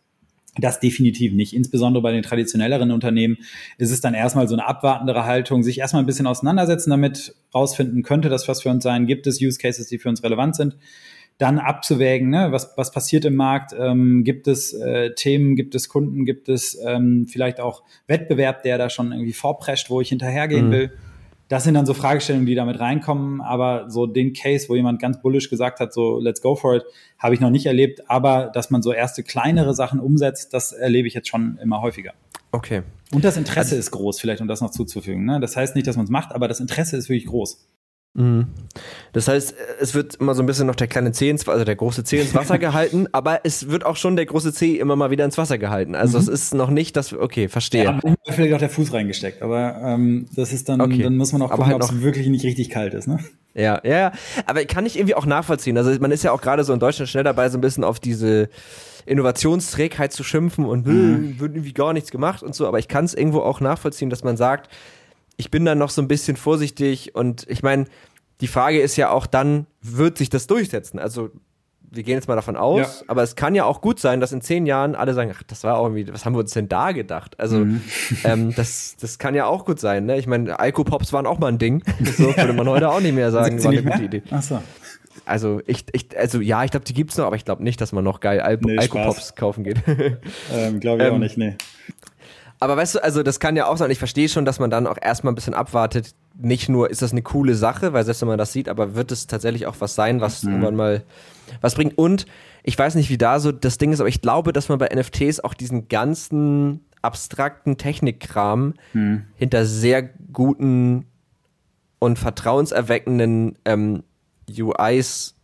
Das definitiv nicht. Insbesondere bei den traditionelleren Unternehmen ist es dann erstmal so eine abwartendere Haltung, sich erstmal ein bisschen auseinandersetzen damit, rausfinden, könnte das was für uns sein, gibt es Use Cases, die für uns relevant sind, dann abzuwägen, ne, was, was passiert im Markt, ähm, gibt es äh, Themen, gibt es Kunden, gibt es ähm, vielleicht auch Wettbewerb, der da schon irgendwie vorprescht, wo ich hinterhergehen mhm. will das sind dann so Fragestellungen, die damit reinkommen. Aber so den Case, wo jemand ganz bullish gesagt hat, so let's go for it, habe ich noch nicht erlebt. Aber dass man so erste kleinere Sachen umsetzt, das erlebe ich jetzt schon immer häufiger. Okay. Und das Interesse also, ist groß, vielleicht um das noch zuzufügen. Ne? Das heißt nicht, dass man es macht, aber das Interesse ist wirklich groß. Mhm. Das heißt, es wird immer so ein bisschen noch der kleine Zeh, ins, also der große Zeh ins Wasser <laughs> gehalten, aber es wird auch schon der große Zeh immer mal wieder ins Wasser gehalten. Also mhm. es ist noch nicht, dass okay, verstehe. Ja, vielleicht auch der Fuß reingesteckt, aber ähm, das ist dann, okay. dann muss man auch gucken, halt ob es wirklich nicht richtig kalt ist, ne? Ja, ja, aber kann ich irgendwie auch nachvollziehen. Also man ist ja auch gerade so in Deutschland schnell dabei, so ein bisschen auf diese Innovationsträgheit zu schimpfen und mhm. wird irgendwie gar nichts gemacht und so, aber ich kann es irgendwo auch nachvollziehen, dass man sagt, ich bin dann noch so ein bisschen vorsichtig und ich meine, die Frage ist ja auch dann, wird sich das durchsetzen? Also wir gehen jetzt mal davon aus, ja. aber es kann ja auch gut sein, dass in zehn Jahren alle sagen, ach, das war auch irgendwie, was haben wir uns denn da gedacht? Also mhm. <laughs> ähm, das, das kann ja auch gut sein. Ne? Ich meine, Alkopops waren auch mal ein Ding. <laughs> So würde man heute auch nicht mehr sagen, war eine gute Idee. Ach so. Also ich, ich, also ja, ich glaube, die gibt's noch, aber ich glaube nicht, dass man noch geil Al nee, Alkopops kaufen geht. ähm, glaube ich <laughs> ähm, auch nicht, nee. Aber weißt du, also das kann ja auch sein, ich verstehe schon, dass man dann auch erstmal ein bisschen abwartet. Nicht nur ist das eine coole Sache, weil selbst wenn man das sieht, aber wird es tatsächlich auch was sein, was mhm. irgendwann mal was bringt. Und ich weiß nicht, wie da so das Ding ist, aber ich glaube, dass man bei NFTs auch diesen ganzen abstrakten Technikkram mhm. hinter sehr guten und vertrauenserweckenden ähm, UIs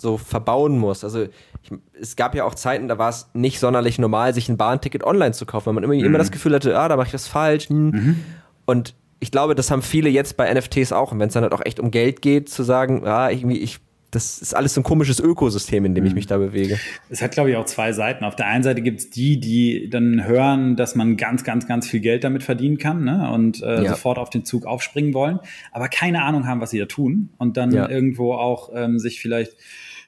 so verbauen muss. Also ich, es gab ja auch Zeiten, da war es nicht sonderlich normal, sich ein Bahnticket online zu kaufen, weil man immer, mhm. immer das Gefühl hatte, ah, da mache ich das falsch. Hm. Mhm. Und ich glaube, das haben viele jetzt bei NFTs auch. Und wenn es dann halt auch echt um Geld geht, zu sagen, ah, irgendwie, ich das ist alles so ein komisches Ökosystem, in dem ich mhm. mich da bewege. Es hat, glaube ich, auch zwei Seiten. Auf der einen Seite gibt es die, die dann hören, dass man ganz, ganz, ganz viel Geld damit verdienen kann ne? und äh, ja. sofort auf den Zug aufspringen wollen, aber keine Ahnung haben, was sie da tun und dann ja. irgendwo auch ähm, sich vielleicht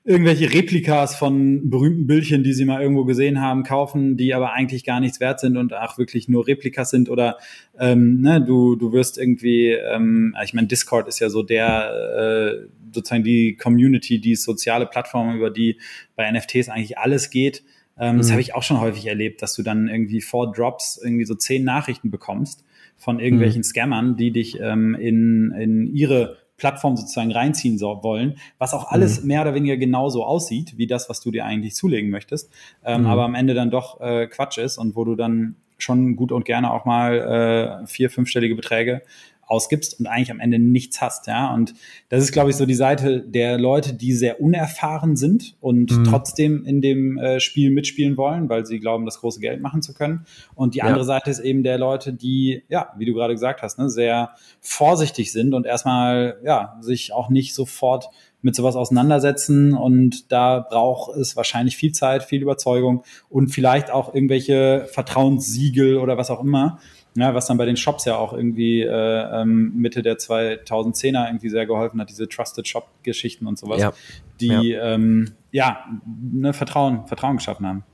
irgendwelche Replikas von berühmten Bildchen, die sie mal irgendwo gesehen haben, kaufen, die aber eigentlich gar nichts wert sind und auch wirklich nur Replikas sind oder ähm, ne, du, du wirst irgendwie, ähm, ich meine, Discord ist ja so der, äh, sozusagen die Community, die soziale Plattform, über die bei NFTs eigentlich alles geht. Ähm, mhm. Das habe ich auch schon häufig erlebt, dass du dann irgendwie vor Drops irgendwie so zehn Nachrichten bekommst von irgendwelchen mhm. Scammern, die dich ähm, in, in ihre Plattform sozusagen reinziehen so, wollen, was auch alles mhm. mehr oder weniger genauso aussieht, wie das, was du dir eigentlich zulegen möchtest, ähm, mhm. aber am Ende dann doch äh, Quatsch ist und wo du dann schon gut und gerne auch mal äh, vier, fünfstellige Beträge ausgibst und eigentlich am Ende nichts hast, ja. Und das ist, glaube ich, so die Seite der Leute, die sehr unerfahren sind und mhm. trotzdem in dem äh, Spiel mitspielen wollen, weil sie glauben, das große Geld machen zu können. Und die ja. andere Seite ist eben der Leute, die, ja, wie du gerade gesagt hast, ne, sehr vorsichtig sind und erstmal, ja, sich auch nicht sofort mit sowas auseinandersetzen und da braucht es wahrscheinlich viel Zeit, viel Überzeugung und vielleicht auch irgendwelche Vertrauenssiegel oder was auch immer, ja, was dann bei den Shops ja auch irgendwie äh, ähm, Mitte der 2010er irgendwie sehr geholfen hat, diese Trusted Shop-Geschichten und sowas, ja. die ja, ähm, ja ne, Vertrauen, Vertrauen geschaffen haben.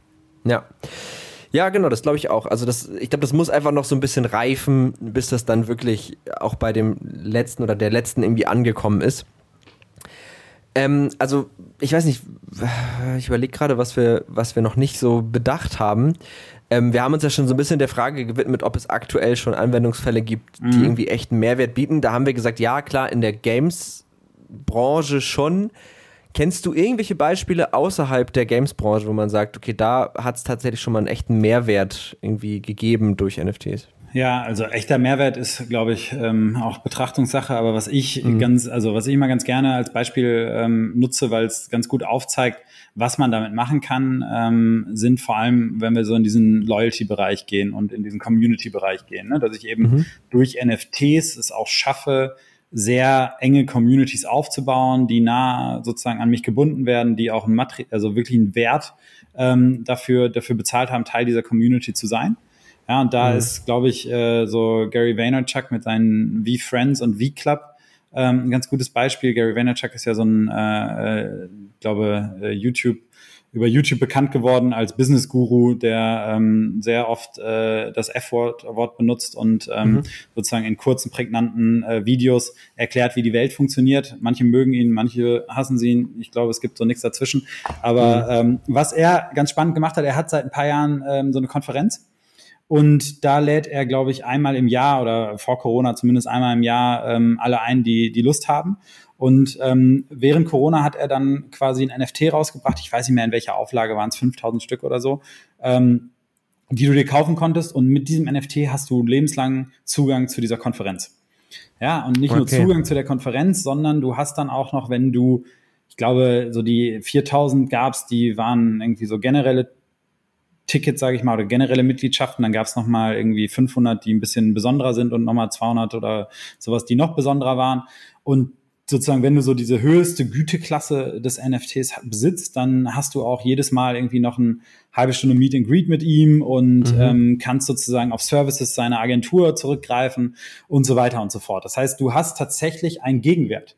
Ja. Ja, genau, das glaube ich auch. Also das, ich glaube, das muss einfach noch so ein bisschen reifen, bis das dann wirklich auch bei dem letzten oder der letzten irgendwie angekommen ist. Ähm, also, ich weiß nicht, ich überlege gerade, was wir, was wir noch nicht so bedacht haben. Ähm, wir haben uns ja schon so ein bisschen der Frage gewidmet, ob es aktuell schon Anwendungsfälle gibt, mhm. die irgendwie echten Mehrwert bieten. Da haben wir gesagt, ja, klar, in der Games-Branche schon. Kennst du irgendwelche Beispiele außerhalb der Games-Branche, wo man sagt, okay, da hat es tatsächlich schon mal einen echten Mehrwert irgendwie gegeben durch NFTs? Ja, also echter Mehrwert ist, glaube ich, ähm, auch Betrachtungssache. Aber was ich mhm. ganz, also was ich immer ganz gerne als Beispiel ähm, nutze, weil es ganz gut aufzeigt, was man damit machen kann, ähm, sind vor allem, wenn wir so in diesen Loyalty-Bereich gehen und in diesen Community-Bereich gehen, ne? dass ich eben mhm. durch NFTs es auch schaffe, sehr enge Communities aufzubauen, die nah sozusagen an mich gebunden werden, die auch ein Materi also wirklich einen Wert ähm, dafür, dafür bezahlt haben, Teil dieser Community zu sein. Ja, und da mhm. ist, glaube ich, äh, so Gary Vaynerchuk mit seinen V-Friends und V-Club ähm, ein ganz gutes Beispiel. Gary Vaynerchuk ist ja so ein, äh, äh, glaube, äh, YouTube über YouTube bekannt geworden als Business Guru, der ähm, sehr oft äh, das F-Wort Wort benutzt und ähm, mhm. sozusagen in kurzen, prägnanten äh, Videos erklärt, wie die Welt funktioniert. Manche mögen ihn, manche hassen sie ihn. Ich glaube, es gibt so nichts dazwischen. Aber mhm. ähm, was er ganz spannend gemacht hat, er hat seit ein paar Jahren ähm, so eine Konferenz Und da lädt er, glaube ich, einmal im Jahr oder vor Corona zumindest einmal im Jahr ähm, alle ein, die, die Lust haben. Und ähm, während Corona hat er dann quasi ein NFT rausgebracht. Ich weiß nicht mehr, in welcher Auflage waren es, 5000 Stück oder so, ähm, die du dir kaufen konntest. Und mit diesem NFT hast du lebenslang Zugang zu dieser Konferenz. Ja, und nicht okay. nur Zugang zu der Konferenz, sondern du hast dann auch noch, wenn du, ich glaube, so die 4000 gab's, die waren irgendwie so generelle Tickets, sage ich mal, oder generelle Mitgliedschaften. Dann gab es nochmal irgendwie 500, die ein bisschen besonderer sind und nochmal 200 oder sowas, die noch besonderer waren. Und sozusagen, wenn du so diese höchste Güteklasse des NFTs besitzt, dann hast du auch jedes Mal irgendwie noch eine halbe Stunde Meet and Greet mit ihm und mhm. ähm, kannst sozusagen auf Services seiner Agentur zurückgreifen und so weiter und so fort. Das heißt, du hast tatsächlich einen Gegenwert,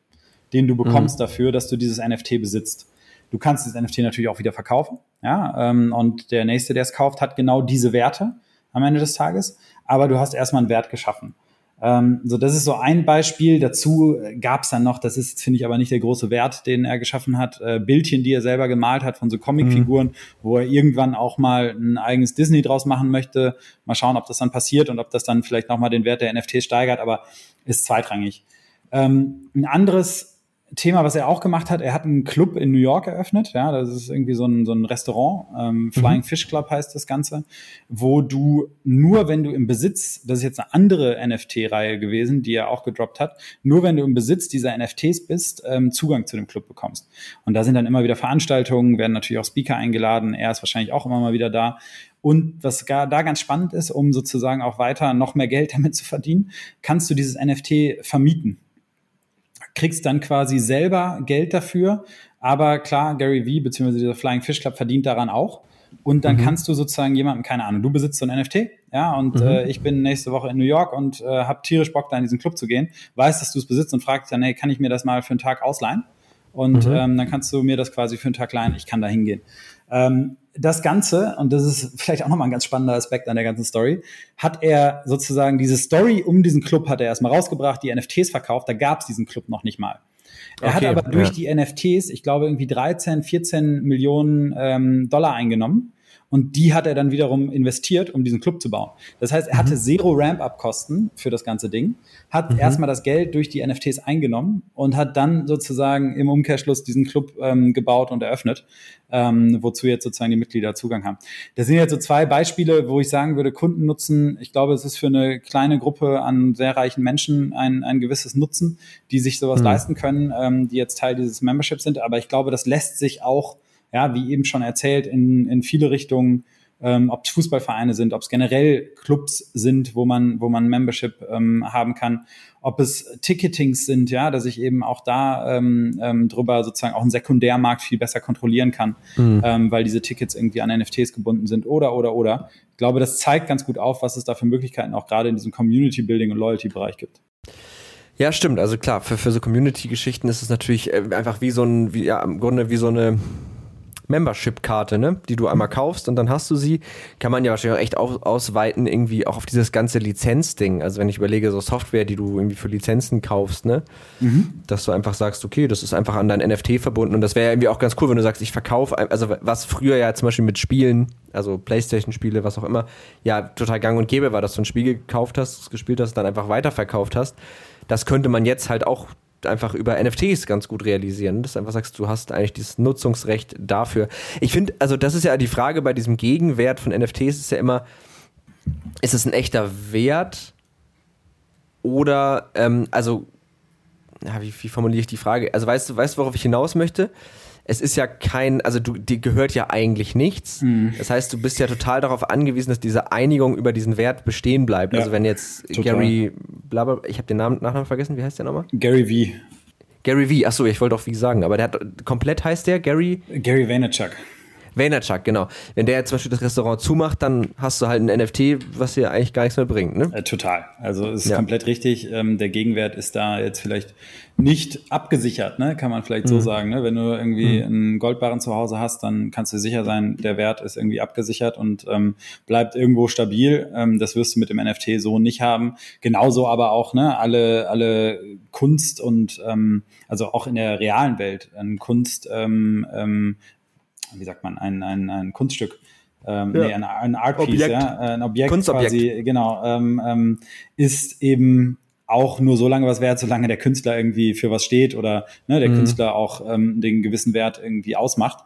den du bekommst mhm. dafür, dass du dieses NFT besitzt. Du kannst das NFT natürlich auch wieder verkaufen, ja, ähm, und der nächste, der es kauft, hat genau diese Werte am Ende des Tages, aber du hast erstmal einen Wert geschaffen. Ähm, so, das ist so ein Beispiel. Dazu gab es dann noch, das ist, finde ich, aber nicht der große Wert, den er geschaffen hat, äh, Bildchen, die er selber gemalt hat von so Comicfiguren, mhm. wo er irgendwann auch mal ein eigenes Disney draus machen möchte. Mal schauen, ob das dann passiert und ob das dann vielleicht nochmal den Wert der NFT steigert, aber ist zweitrangig. Ähm, ein anderes Thema, was er auch gemacht hat, er hat einen Club in New York eröffnet. Ja, das ist irgendwie so ein, so ein Restaurant, ähm, mhm. Flying mhm. Fish Club heißt das Ganze, wo du nur, wenn du im Besitz, das ist jetzt eine andere NFT-Reihe gewesen, die er auch gedroppt hat, nur wenn du im Besitz dieser NFTs bist, ähm, Zugang zu dem Club bekommst. Und da sind dann immer wieder Veranstaltungen, werden natürlich auch Speaker eingeladen. Er ist wahrscheinlich auch immer mal wieder da. Und was da ganz spannend ist, um sozusagen auch weiter noch mehr Geld <laughs> damit zu verdienen, kannst du dieses NFT vermieten kriegst dann quasi selber Geld dafür. Aber klar, Gary Vee bzw. dieser Flying Fish Club verdient daran auch. Und dann mhm. kannst du sozusagen jemandem, keine Ahnung, du besitzt so ein NFT, ja, und mhm. äh, ich bin nächste Woche in New York und äh, habe tierisch Bock, da in diesen Club zu gehen, weiß, dass du es besitzt und fragst dann, hey, kann ich mir das mal für einen Tag ausleihen? Und mhm. ähm, dann kannst du mir das quasi für einen Tag leihen, ich kann da hingehen. Ähm, das Ganze, und das ist vielleicht auch nochmal ein ganz spannender Aspekt an der ganzen Story, hat er sozusagen diese Story um diesen Club hat er erstmal rausgebracht, die NFTs verkauft, da gab es diesen Club noch nicht mal. Er okay, hat aber durch ja. die NFTs, ich glaube, irgendwie 13, 14 Millionen ähm, Dollar eingenommen und die hat er dann wiederum investiert, um diesen Club zu bauen. Das heißt, er hatte mhm. zero Ramp-up-Kosten für das ganze Ding, hat mhm. erstmal das Geld durch die NFTs eingenommen und hat dann sozusagen im Umkehrschluss diesen Club ähm, gebaut und eröffnet, ähm, wozu jetzt sozusagen die Mitglieder Zugang haben. Das sind jetzt so zwei Beispiele, wo ich sagen würde, Kunden nutzen, ich glaube, es ist für eine kleine Gruppe an sehr reichen Menschen ein, ein gewisses Nutzen, die sich sowas mhm. leisten können, ähm, die jetzt Teil dieses Membership sind. Aber ich glaube, das lässt sich auch ja, wie eben schon erzählt, in, in viele Richtungen, ähm, ob es Fußballvereine sind, ob es generell Clubs sind, wo man, wo man Membership ähm, haben kann, ob es Ticketings sind, ja, dass ich eben auch da ähm, ähm, drüber sozusagen auch einen Sekundärmarkt viel besser kontrollieren kann, mhm. ähm, weil diese Tickets irgendwie an NFTs gebunden sind oder oder oder. Ich glaube, das zeigt ganz gut auf, was es da für Möglichkeiten auch gerade in diesem Community Building und Loyalty Bereich gibt. Ja, stimmt. Also klar, für, für so Community-Geschichten ist es natürlich äh, einfach wie so ein, wie, ja, im Grunde wie so eine Membership-Karte, ne? die du einmal kaufst und dann hast du sie, kann man ja wahrscheinlich auch echt aus ausweiten, irgendwie auch auf dieses ganze Lizenzding. Also wenn ich überlege, so Software, die du irgendwie für Lizenzen kaufst, ne? Mhm. Dass du einfach sagst, okay, das ist einfach an dein NFT verbunden und das wäre ja irgendwie auch ganz cool, wenn du sagst, ich verkaufe, also was früher ja zum Beispiel mit Spielen, also Playstation-Spiele, was auch immer, ja total gang und gäbe war, dass du ein Spiel gekauft hast, gespielt hast, dann einfach weiterverkauft hast. Das könnte man jetzt halt auch einfach über NFTs ganz gut realisieren. Dass du einfach sagst, du hast eigentlich dieses Nutzungsrecht dafür. Ich finde, also das ist ja die Frage bei diesem Gegenwert von NFTs ist ja immer, ist es ein echter Wert oder, ähm, also, ja, wie, wie formuliere ich die Frage? Also weißt du, weißt du, worauf ich hinaus möchte? Es ist ja kein, also du, dir gehört ja eigentlich nichts. Mhm. Das heißt, du bist ja total darauf angewiesen, dass diese Einigung über diesen Wert bestehen bleibt. Ja, also wenn jetzt total. Gary, blablabla, ich habe den Namen, Nachnamen vergessen, wie heißt der nochmal? Gary V. Gary V, achso, ich wollte auch wie sagen, aber der hat, komplett heißt der Gary? Gary Vaynerchuk. Vaynerchuk, genau. Wenn der jetzt zum Beispiel das Restaurant zumacht, dann hast du halt ein NFT, was dir eigentlich gar nichts mehr bringt, ne? Äh, total. Also ist ja. komplett richtig. Ähm, der Gegenwert ist da jetzt vielleicht nicht abgesichert, ne? Kann man vielleicht mhm. so sagen. Ne? Wenn du irgendwie mhm. einen Goldbarren zu Hause hast, dann kannst du sicher sein, der Wert ist irgendwie abgesichert und ähm, bleibt irgendwo stabil. Ähm, das wirst du mit dem NFT so nicht haben. Genauso aber auch, ne, alle, alle Kunst und ähm, also auch in der realen Welt, an Kunst ähm, ähm, wie sagt man, ein, ein, ein Kunststück ähm, ja. nee, ein, ein Art Piece, Objekt. ja, ein Objekt quasi, genau, ähm, ähm, ist eben auch nur so lange was wert, solange der Künstler irgendwie für was steht oder ne, der mhm. Künstler auch ähm, den gewissen Wert irgendwie ausmacht.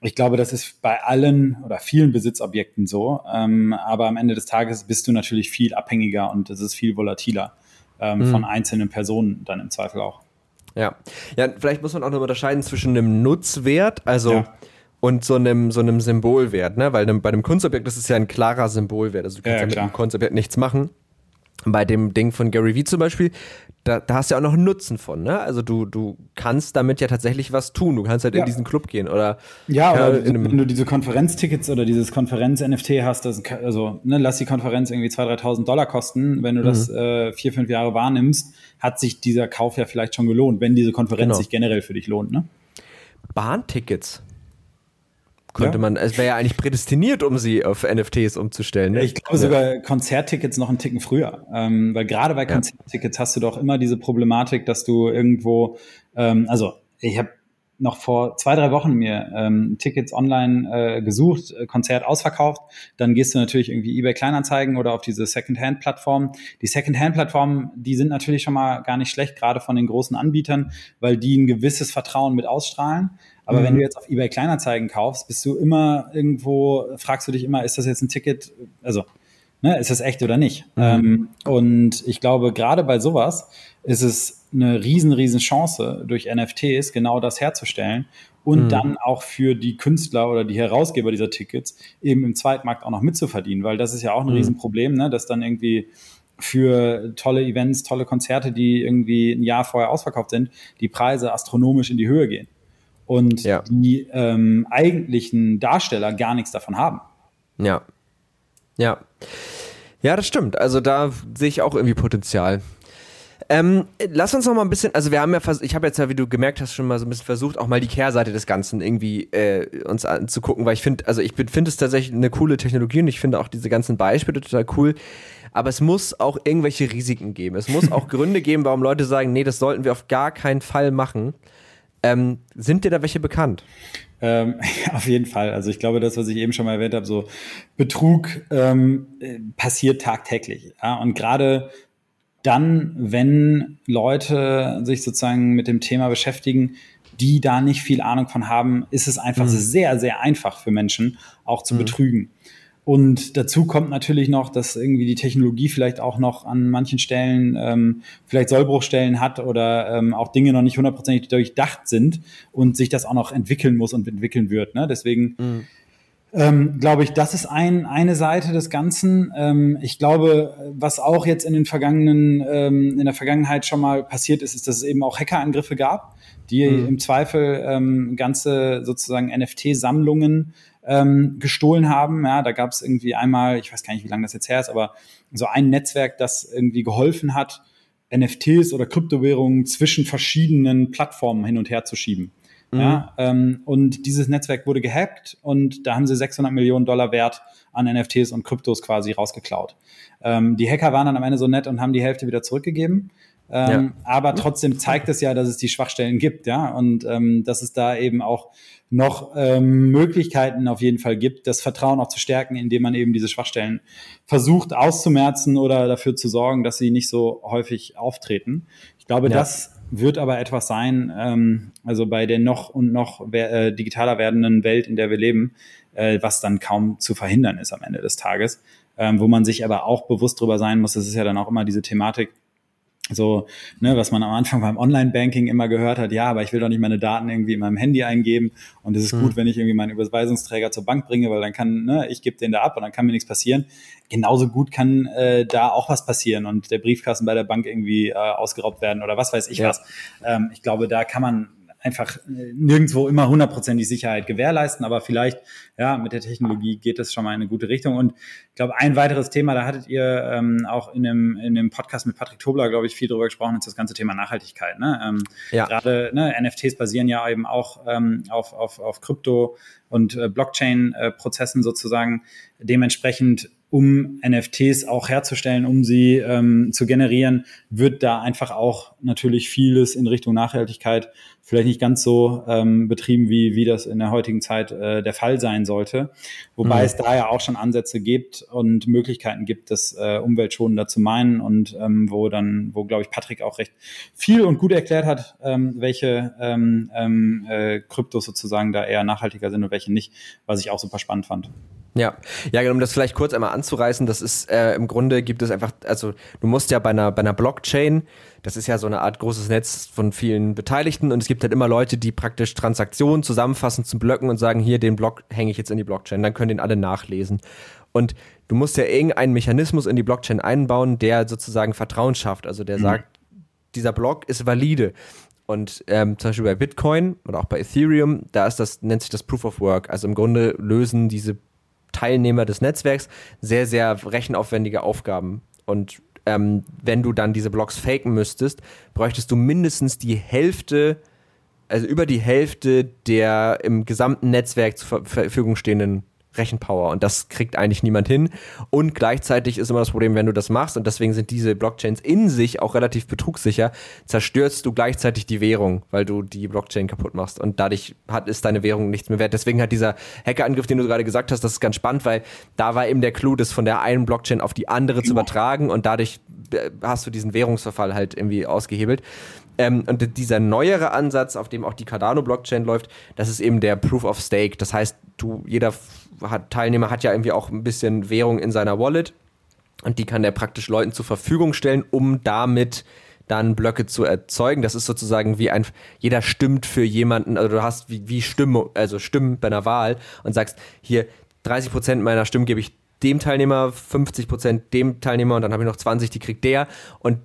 Ich glaube, das ist bei allen oder vielen Besitzobjekten so. Ähm, aber am Ende des Tages bist du natürlich viel abhängiger und es ist viel volatiler ähm, mhm. von einzelnen Personen dann im Zweifel auch. Ja. Ja, vielleicht muss man auch noch unterscheiden zwischen einem Nutzwert, also ja. Und so einem, so einem Symbolwert, ne? Weil bei einem Kunstobjekt das ist ja ein klarer Symbolwert. Also du kannst ja, ja mit einem Kunstobjekt nichts machen bei dem Ding von Gary Vee zum Beispiel, da, da hast du ja auch noch einen Nutzen von, ne? Also du, du kannst damit ja tatsächlich was tun. Du kannst halt ja. in diesen Club gehen oder ja, oder wenn du diese Konferenztickets oder dieses Konferenz-NFT hast, das, also ne, lass die Konferenz irgendwie 2.000, 3.000 Dollar kosten. Wenn du mhm. das äh, vier, fünf Jahre wahrnimmst, hat sich dieser Kauf ja vielleicht schon gelohnt, wenn diese Konferenz genau. sich generell für dich lohnt, ne? Bahntickets könnte ja. man, es wäre ja eigentlich prädestiniert, um sie auf NFTs umzustellen. Ne? Ich glaube sogar Konzerttickets noch einen Ticken früher. Ähm, weil gerade bei Konzerttickets hast du doch immer diese Problematik, dass du irgendwo, ähm, also ich habe noch vor zwei, drei Wochen mir ähm, Tickets online äh, gesucht, äh, Konzert ausverkauft. Dann gehst du natürlich irgendwie eBay Kleinanzeigen oder auf diese Secondhand-Plattformen. Die Secondhand-Plattformen, die sind natürlich schon mal gar nicht schlecht, gerade von den großen Anbietern, weil die ein gewisses Vertrauen mit ausstrahlen. Aber mhm. wenn du jetzt auf eBay Kleinanzeigen kaufst, bist du immer irgendwo, fragst du dich immer, ist das jetzt ein Ticket, also ne, ist das echt oder nicht? Mhm. Ähm, und ich glaube, gerade bei sowas ist es eine riesen, riesen Chance, durch NFTs genau das herzustellen und mhm. dann auch für die Künstler oder die Herausgeber dieser Tickets eben im Zweitmarkt auch noch mitzuverdienen, weil das ist ja auch ein mhm. Riesenproblem, ne, dass dann irgendwie für tolle Events, tolle Konzerte, die irgendwie ein Jahr vorher ausverkauft sind, die Preise astronomisch in die Höhe gehen und ja. die ähm, eigentlichen Darsteller gar nichts davon haben. Ja. Ja. Ja, das stimmt. Also da sehe ich auch irgendwie Potenzial. Ähm, lass uns noch mal ein bisschen, also wir haben ja, ich habe jetzt ja, wie du gemerkt hast, schon mal so ein bisschen versucht, auch mal die Kehrseite des Ganzen irgendwie äh, uns anzugucken, weil ich finde, also ich finde es tatsächlich eine coole Technologie und ich finde auch diese ganzen Beispiele total cool. Aber es muss auch irgendwelche Risiken geben. Es muss auch <laughs> Gründe geben, warum Leute sagen, nee, das sollten wir auf gar keinen Fall machen. Ähm, sind dir da welche bekannt? Ähm, <laughs> auf jeden Fall. Also ich glaube, das, was ich eben schon mal erwähnt habe, so Betrug ähm, äh, passiert tagtäglich. Ja? Und gerade dann, wenn Leute sich sozusagen mit dem Thema beschäftigen, die da nicht viel Ahnung von haben, ist es einfach mhm. sehr, sehr einfach für Menschen auch zu mhm. betrügen. Und dazu kommt natürlich noch, dass irgendwie die Technologie vielleicht auch noch an manchen Stellen ähm, vielleicht Sollbruchstellen hat oder ähm, auch Dinge noch nicht hundertprozentig durchdacht sind und sich das auch noch entwickeln muss und entwickeln wird. Ne? Deswegen mhm. ähm, glaube ich, das ist ein, eine Seite des Ganzen. Ähm, ich glaube, was auch jetzt in den vergangenen, ähm, in der Vergangenheit schon mal passiert ist, ist, dass es eben auch Hackerangriffe gab, die mhm. im Zweifel ähm, ganze sozusagen NFT-Sammlungen ähm, gestohlen haben. Ja, da gab es irgendwie einmal, ich weiß gar nicht, wie lange das jetzt her ist, aber so ein Netzwerk, das irgendwie geholfen hat, NFTs oder Kryptowährungen zwischen verschiedenen Plattformen hin und her zu schieben. Mhm. Ja, ähm, und dieses Netzwerk wurde gehackt und da haben sie 600 Millionen Dollar Wert an NFTs und Kryptos quasi rausgeklaut. Ähm, die Hacker waren dann am Ende so nett und haben die Hälfte wieder zurückgegeben. Ähm, ja. Aber trotzdem zeigt es ja, dass es die Schwachstellen gibt, ja, und ähm, dass es da eben auch noch ähm, Möglichkeiten auf jeden Fall gibt, das Vertrauen auch zu stärken, indem man eben diese Schwachstellen versucht auszumerzen oder dafür zu sorgen, dass sie nicht so häufig auftreten. Ich glaube, ja. das wird aber etwas sein, ähm, also bei der noch und noch äh, digitaler werdenden Welt, in der wir leben, äh, was dann kaum zu verhindern ist am Ende des Tages, ähm, wo man sich aber auch bewusst drüber sein muss, das ist ja dann auch immer diese Thematik, so, ne, was man am Anfang beim Online-Banking immer gehört hat, ja, aber ich will doch nicht meine Daten irgendwie in meinem Handy eingeben und es ist mhm. gut, wenn ich irgendwie meinen Überweisungsträger zur Bank bringe, weil dann kann, ne, ich gebe den da ab und dann kann mir nichts passieren. Genauso gut kann äh, da auch was passieren und der Briefkasten bei der Bank irgendwie äh, ausgeraubt werden oder was weiß ich ja. was. Ähm, ich glaube, da kann man einfach äh, nirgendwo immer hundertprozentig Sicherheit gewährleisten, aber vielleicht, ja, mit der Technologie geht es schon mal in eine gute Richtung. Und ich glaube, ein weiteres Thema, da hattet ihr ähm, auch in dem, in dem Podcast mit Patrick Tobler, glaube ich, viel drüber gesprochen, ist das ganze Thema Nachhaltigkeit. Ne? Ähm, ja. Gerade ne, NFTs basieren ja eben auch ähm, auf, auf, auf Krypto- und äh, Blockchain-Prozessen sozusagen. Dementsprechend um NFTs auch herzustellen, um sie ähm, zu generieren, wird da einfach auch natürlich vieles in Richtung Nachhaltigkeit vielleicht nicht ganz so ähm, betrieben, wie, wie das in der heutigen Zeit äh, der Fall sein sollte. Wobei mhm. es da ja auch schon Ansätze gibt und Möglichkeiten gibt, das äh, umweltschonender zu meinen und ähm, wo dann, wo glaube ich Patrick auch recht viel und gut erklärt hat, ähm, welche ähm, ähm, äh, Kryptos sozusagen da eher nachhaltiger sind und welche nicht, was ich auch super spannend fand. Ja, ja, genau, um das vielleicht kurz einmal anzureißen, das ist äh, im Grunde gibt es einfach, also du musst ja bei einer bei einer Blockchain, das ist ja so eine Art großes Netz von vielen Beteiligten und es gibt halt immer Leute, die praktisch Transaktionen zusammenfassen zum Blöcken und sagen, hier den Block hänge ich jetzt in die Blockchain, dann können den alle nachlesen. Und du musst ja irgendeinen Mechanismus in die Blockchain einbauen, der sozusagen Vertrauen schafft, also der mhm. sagt, dieser Block ist valide. Und ähm, zum Beispiel bei Bitcoin oder auch bei Ethereum, da ist das, nennt sich das Proof of Work. Also im Grunde lösen diese Teilnehmer des Netzwerks sehr, sehr rechenaufwendige Aufgaben. Und ähm, wenn du dann diese Blocks faken müsstest, bräuchtest du mindestens die Hälfte, also über die Hälfte der im gesamten Netzwerk zur Verfügung stehenden Rechenpower und das kriegt eigentlich niemand hin. Und gleichzeitig ist immer das Problem, wenn du das machst und deswegen sind diese Blockchains in sich auch relativ betrugssicher, zerstörst du gleichzeitig die Währung, weil du die Blockchain kaputt machst und dadurch hat, ist deine Währung nichts mehr wert. Deswegen hat dieser Hackerangriff, den du gerade gesagt hast, das ist ganz spannend, weil da war eben der Clou, das von der einen Blockchain auf die andere zu übertragen und dadurch äh, hast du diesen Währungsverfall halt irgendwie ausgehebelt. Ähm, und dieser neuere Ansatz, auf dem auch die Cardano-Blockchain läuft, das ist eben der Proof of Stake. Das heißt, du, jeder hat, Teilnehmer hat ja irgendwie auch ein bisschen Währung in seiner Wallet und die kann er praktisch Leuten zur Verfügung stellen, um damit dann Blöcke zu erzeugen. Das ist sozusagen wie ein, jeder stimmt für jemanden, also du hast wie, wie Stimme, also Stimmen bei einer Wahl und sagst, hier 30 Prozent meiner Stimmen gebe ich dem Teilnehmer, 50 Prozent dem Teilnehmer und dann habe ich noch 20, die kriegt der und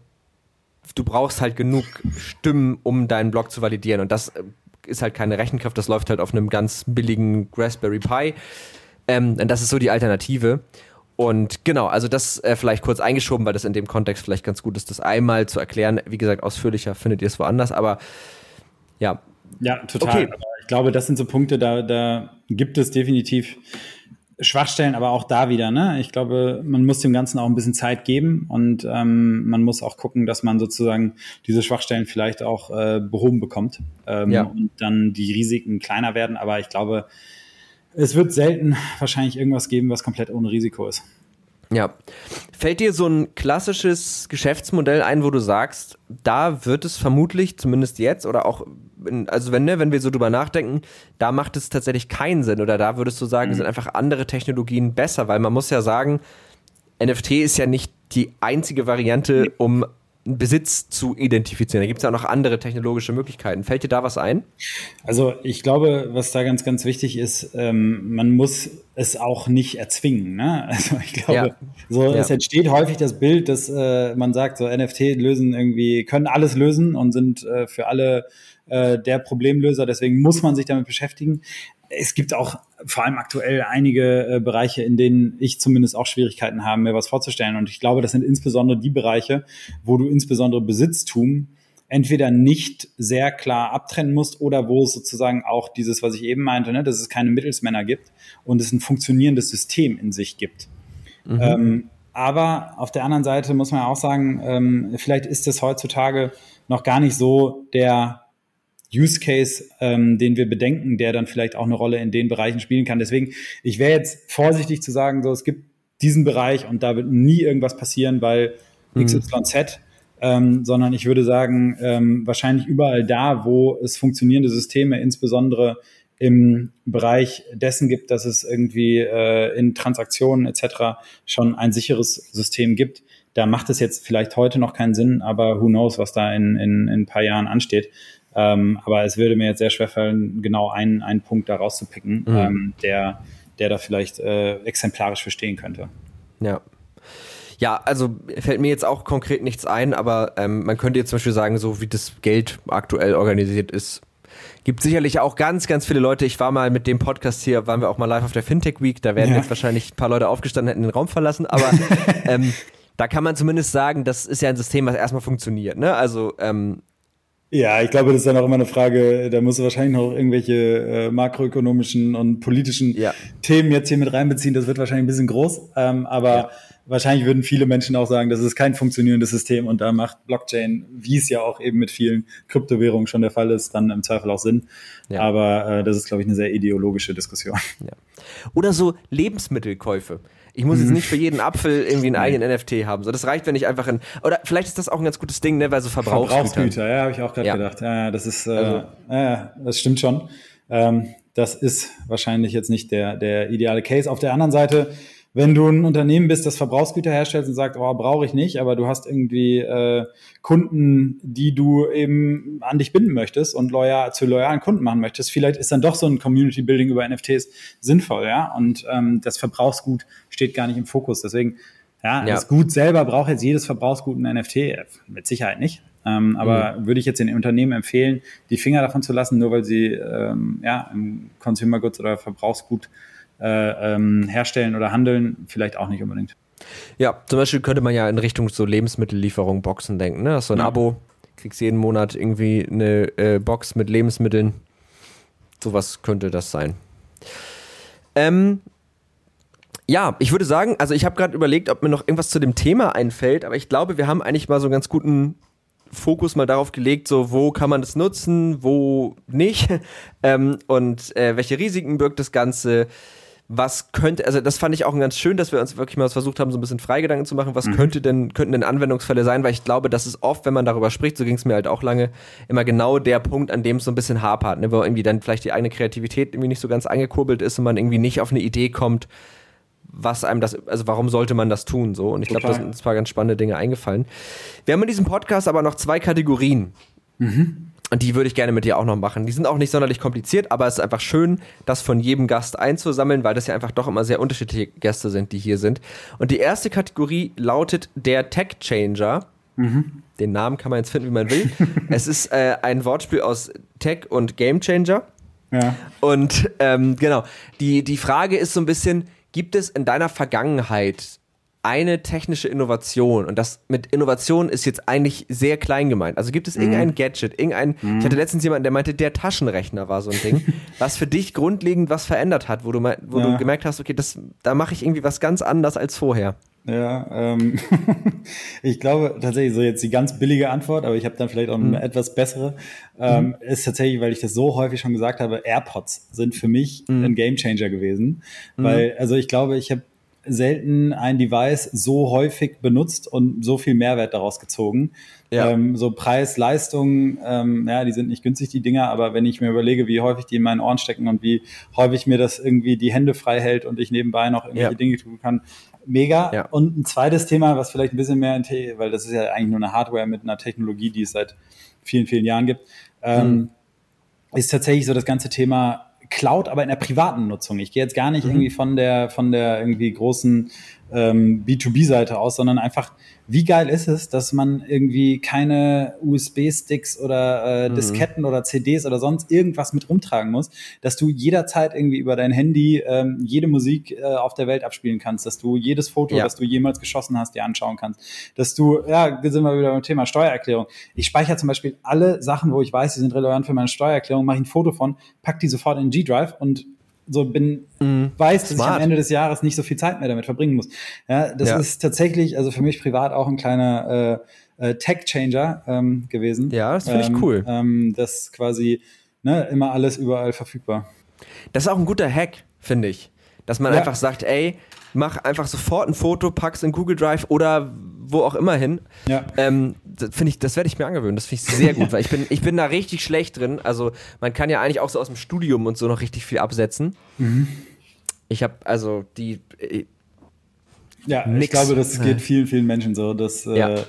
du brauchst halt genug Stimmen, um deinen Block zu validieren und das äh, ist halt keine Rechenkraft, das läuft halt auf einem ganz billigen Raspberry Pi. Ähm, das ist so die Alternative. Und genau, also das äh, vielleicht kurz eingeschoben, weil das in dem Kontext vielleicht ganz gut ist, das einmal zu erklären. Wie gesagt, ausführlicher findet ihr es woanders, aber ja. Ja, total. Okay. ich glaube, das sind so Punkte, da, da gibt es definitiv Schwachstellen, aber auch da wieder. Ne? Ich glaube, man muss dem Ganzen auch ein bisschen Zeit geben und ähm, man muss auch gucken, dass man sozusagen diese Schwachstellen vielleicht auch äh, behoben bekommt ähm, ja. und dann die Risiken kleiner werden. Aber ich glaube, es wird selten wahrscheinlich irgendwas geben, was komplett ohne Risiko ist. Ja. Fällt dir so ein klassisches Geschäftsmodell ein, wo du sagst, da wird es vermutlich, zumindest jetzt, oder auch, in, also wenn, ne, wenn wir so drüber nachdenken, da macht es tatsächlich keinen Sinn, oder da würdest du sagen, mhm. sind einfach andere Technologien besser, weil man muss ja sagen, NFT ist ja nicht die einzige Variante, um Besitz zu identifizieren. Da gibt es ja auch noch andere technologische Möglichkeiten. Fällt dir da was ein? Also ich glaube, was da ganz, ganz wichtig ist, ähm, man muss es auch nicht erzwingen. Ne? <laughs> Also ich glaube, ja. so ja. es entsteht häufig das Bild, dass äh, man sagt, so NFT lösen irgendwie, können alles lösen und sind äh, für alle äh, der Problemlöser. Deswegen muss man sich damit beschäftigen es gibt auch vor allem aktuell einige äh, Bereiche, in denen ich zumindest auch Schwierigkeiten habe, mir was vorzustellen. Und ich glaube, das sind insbesondere die Bereiche, wo du insbesondere Besitztum entweder nicht sehr klar abtrennen musst oder wo es sozusagen auch dieses, was ich eben meinte, ne, dass es keine Mittelsmänner gibt und es ein funktionierendes System in sich gibt. Mhm. Ähm, aber auf der anderen Seite muss man ja auch sagen, ähm, vielleicht ist es heutzutage noch gar nicht so der Use Case, ähm, den wir bedenken, der dann vielleicht auch eine Rolle in den Bereichen spielen kann. Deswegen, ich wäre jetzt vorsichtig zu sagen, so es gibt diesen Bereich und da wird nie irgendwas passieren, weil mhm. XYZ, ähm, sondern ich würde sagen, ähm, wahrscheinlich überall da, wo es funktionierende Systeme, insbesondere im Bereich dessen gibt, dass es irgendwie äh, in Transaktionen etc. schon ein sicheres System gibt. Da macht es jetzt vielleicht heute noch keinen Sinn, aber who knows, was da in, in, in ein paar Jahren ansteht. Ähm, aber es würde mir jetzt sehr schwer fallen, genau einen, einen Punkt da rauszupicken, mhm. ähm, der, der da vielleicht äh, exemplarisch verstehen könnte. Ja. Ja, also fällt mir jetzt auch konkret nichts ein, aber ähm, man könnte jetzt zum Beispiel sagen, so wie das Geld aktuell organisiert ist, gibt sicherlich auch ganz, ganz viele Leute. Ich war mal mit dem Podcast hier, waren wir auch mal live auf der Fintech Week, da werden ja. jetzt wahrscheinlich ein paar Leute aufgestanden, hätten den Raum verlassen, aber <laughs> ähm, da kann man zumindest sagen, das ist ja ein System, was erstmal funktioniert. Ne? Also ähm, Ja, ich glaube, das ist dann auch immer eine Frage, da musst du wahrscheinlich noch irgendwelche äh, makroökonomischen und politischen ja. Themen jetzt hier mit reinbeziehen. Das wird wahrscheinlich ein bisschen groß, ähm, aber ja. wahrscheinlich würden viele Menschen auch sagen, das ist kein funktionierendes System und da macht Blockchain, wie es ja auch eben mit vielen Kryptowährungen schon der Fall ist, dann im Zweifel auch Sinn. Ja. Aber äh, das ist, glaube ich, eine sehr ideologische Diskussion. Oder so Lebensmittelkäufe. Ich muss jetzt mhm. nicht für jeden Apfel irgendwie einen eigenen NFT haben. So, das reicht, wenn ich einfach in. Oder vielleicht ist das auch ein ganz gutes Ding, ne, weil so Verbrauchsgüter. Verbrauchsgüter, ja, habe ich auch gerade ja. gedacht. Ja, das ist, äh, also. ja, das stimmt schon. Ähm, das ist wahrscheinlich jetzt nicht der, der ideale Case. Auf der anderen Seite wenn du ein Unternehmen bist, das Verbrauchsgüter herstellt und sagt, oh, brauche ich nicht, aber du hast irgendwie äh, Kunden, die du eben an dich binden möchtest und loyal, zu loyalen Kunden machen möchtest, vielleicht ist dann doch so ein Community Building über NFTs sinnvoll, ja. Und ähm, das Verbrauchsgut steht gar nicht im Fokus. Deswegen, ja, ja. das Gut selber braucht jetzt jedes Verbrauchsgut ein NFT, mit Sicherheit nicht. Ähm, aber mhm. würde ich jetzt den Unternehmen empfehlen, die Finger davon zu lassen, nur weil sie ähm, ja, im Consumer Goods oder Verbrauchsgut äh, ähm, herstellen oder handeln, vielleicht auch nicht unbedingt. Ja, zum Beispiel könnte man ja in Richtung so Lebensmittellieferung, Boxen denken. Ne? Hast so ein ja. Abo, kriegst jeden Monat irgendwie eine äh, Box mit Lebensmitteln. Sowas könnte das sein. Ähm, ja, ich würde sagen, also ich habe gerade überlegt, ob mir noch irgendwas zu dem Thema einfällt, aber ich glaube, wir haben eigentlich mal so einen ganz guten Fokus mal darauf gelegt, so wo kann man das nutzen, wo nicht <laughs> ähm, und äh, welche Risiken birgt das Ganze was könnte, also das fand ich auch ganz schön, dass wir uns wirklich mal versucht haben, so ein bisschen Freigedanken zu machen, was mhm. könnte denn, könnten denn Anwendungsfälle sein, weil ich glaube, das ist oft, wenn man darüber spricht, so ging es mir halt auch lange, immer genau der Punkt, an dem es so ein bisschen hapert, ne, wo irgendwie dann vielleicht die eigene Kreativität irgendwie nicht so ganz angekurbelt ist und man irgendwie nicht auf eine Idee kommt, was einem das, also warum sollte man das tun, so. Und ich glaube, da sind ein paar ganz spannende Dinge eingefallen. Wir haben in diesem Podcast aber noch zwei Kategorien. Mhm. Und die würde ich gerne mit dir auch noch machen. Die sind auch nicht sonderlich kompliziert, aber es ist einfach schön, das von jedem Gast einzusammeln, weil das ja einfach doch immer sehr unterschiedliche Gäste sind, die hier sind. Und die erste Kategorie lautet der Tech Changer. Mhm. Den Namen kann man jetzt finden, wie man will. <laughs> es ist äh, ein Wortspiel aus Tech und Game Changer. Ja. Und ähm, genau, die, die Frage ist so ein bisschen, gibt es in deiner Vergangenheit eine technische Innovation und das mit Innovation ist jetzt eigentlich sehr klein gemeint. Also gibt es mhm. irgendein Gadget, irgendein, mhm. ich hatte letztens jemanden, der meinte, der Taschenrechner war so ein Ding, <laughs> was für dich grundlegend was verändert hat, wo du wo ja. du gemerkt hast, okay, das, da mache ich irgendwie was ganz anders als vorher. Ja, ähm, <laughs> ich glaube tatsächlich so jetzt die ganz billige Antwort, aber ich habe dann vielleicht auch eine mhm. etwas bessere, ähm, mhm. ist tatsächlich, weil ich das so häufig schon gesagt habe, AirPods sind für mich mhm. ein Gamechanger gewesen, mhm. weil also ich glaube, ich habe selten ein Device so häufig benutzt und so viel Mehrwert daraus gezogen. Ja. Ähm, so Preis, Leistung, ähm, ja, die sind nicht günstig, die Dinger, aber wenn ich mir überlege, wie häufig die in meinen Ohren stecken und wie häufig mir das irgendwie die Hände frei hält und ich nebenbei noch irgendwelche ja. Dinge tun kann, mega. Ja. Und ein zweites Thema, was vielleicht ein bisschen mehr, in weil das ist ja eigentlich nur eine Hardware mit einer Technologie, die es seit vielen, vielen Jahren gibt, ähm, mhm. ist tatsächlich so das ganze Thema Cloud, aber in der privaten Nutzung. Ich gehe jetzt gar nicht mhm. irgendwie von der, von der irgendwie großen ähm, B2B-Seite aus, sondern einfach, wie geil ist es, dass man irgendwie keine USB-Sticks oder äh, mhm. Disketten oder CDs oder sonst irgendwas mit rumtragen muss, dass du jederzeit irgendwie über dein Handy ähm, jede Musik äh, auf der Welt abspielen kannst, dass du jedes Foto, ja. das du jemals geschossen hast, dir anschauen kannst, dass du, ja, sind wir wieder beim Thema Steuererklärung. Ich speichere zum Beispiel alle Sachen, wo ich weiß, die sind relevant für meine Steuererklärung, mache ich ein Foto von, pack die sofort in G-Drive und so bin, mhm. weiß, dass Smart. ich am Ende des Jahres nicht so viel Zeit mehr damit verbringen muss. Ja, das ja. ist tatsächlich, also für mich privat auch ein kleiner äh, äh, Tech-Changer ähm, gewesen. Ja, das finde ich ähm, cool. Ähm, das quasi ne, immer alles überall verfügbar. Das ist auch ein guter Hack, finde ich. Dass man ja. einfach sagt, ey, mach einfach sofort ein Foto, pack's in Google Drive oder wo auch immer hin. Ja. Ähm, das finde ich, das werde ich mir angewöhnen. Das finde ich sehr gut, weil ich bin, ich bin da richtig schlecht drin. Also man kann ja eigentlich auch so aus dem Studium und so noch richtig viel absetzen. Mhm. Ich habe also die. Äh, ja, nix. ich glaube, das geht vielen, vielen Menschen so, dass ja. äh,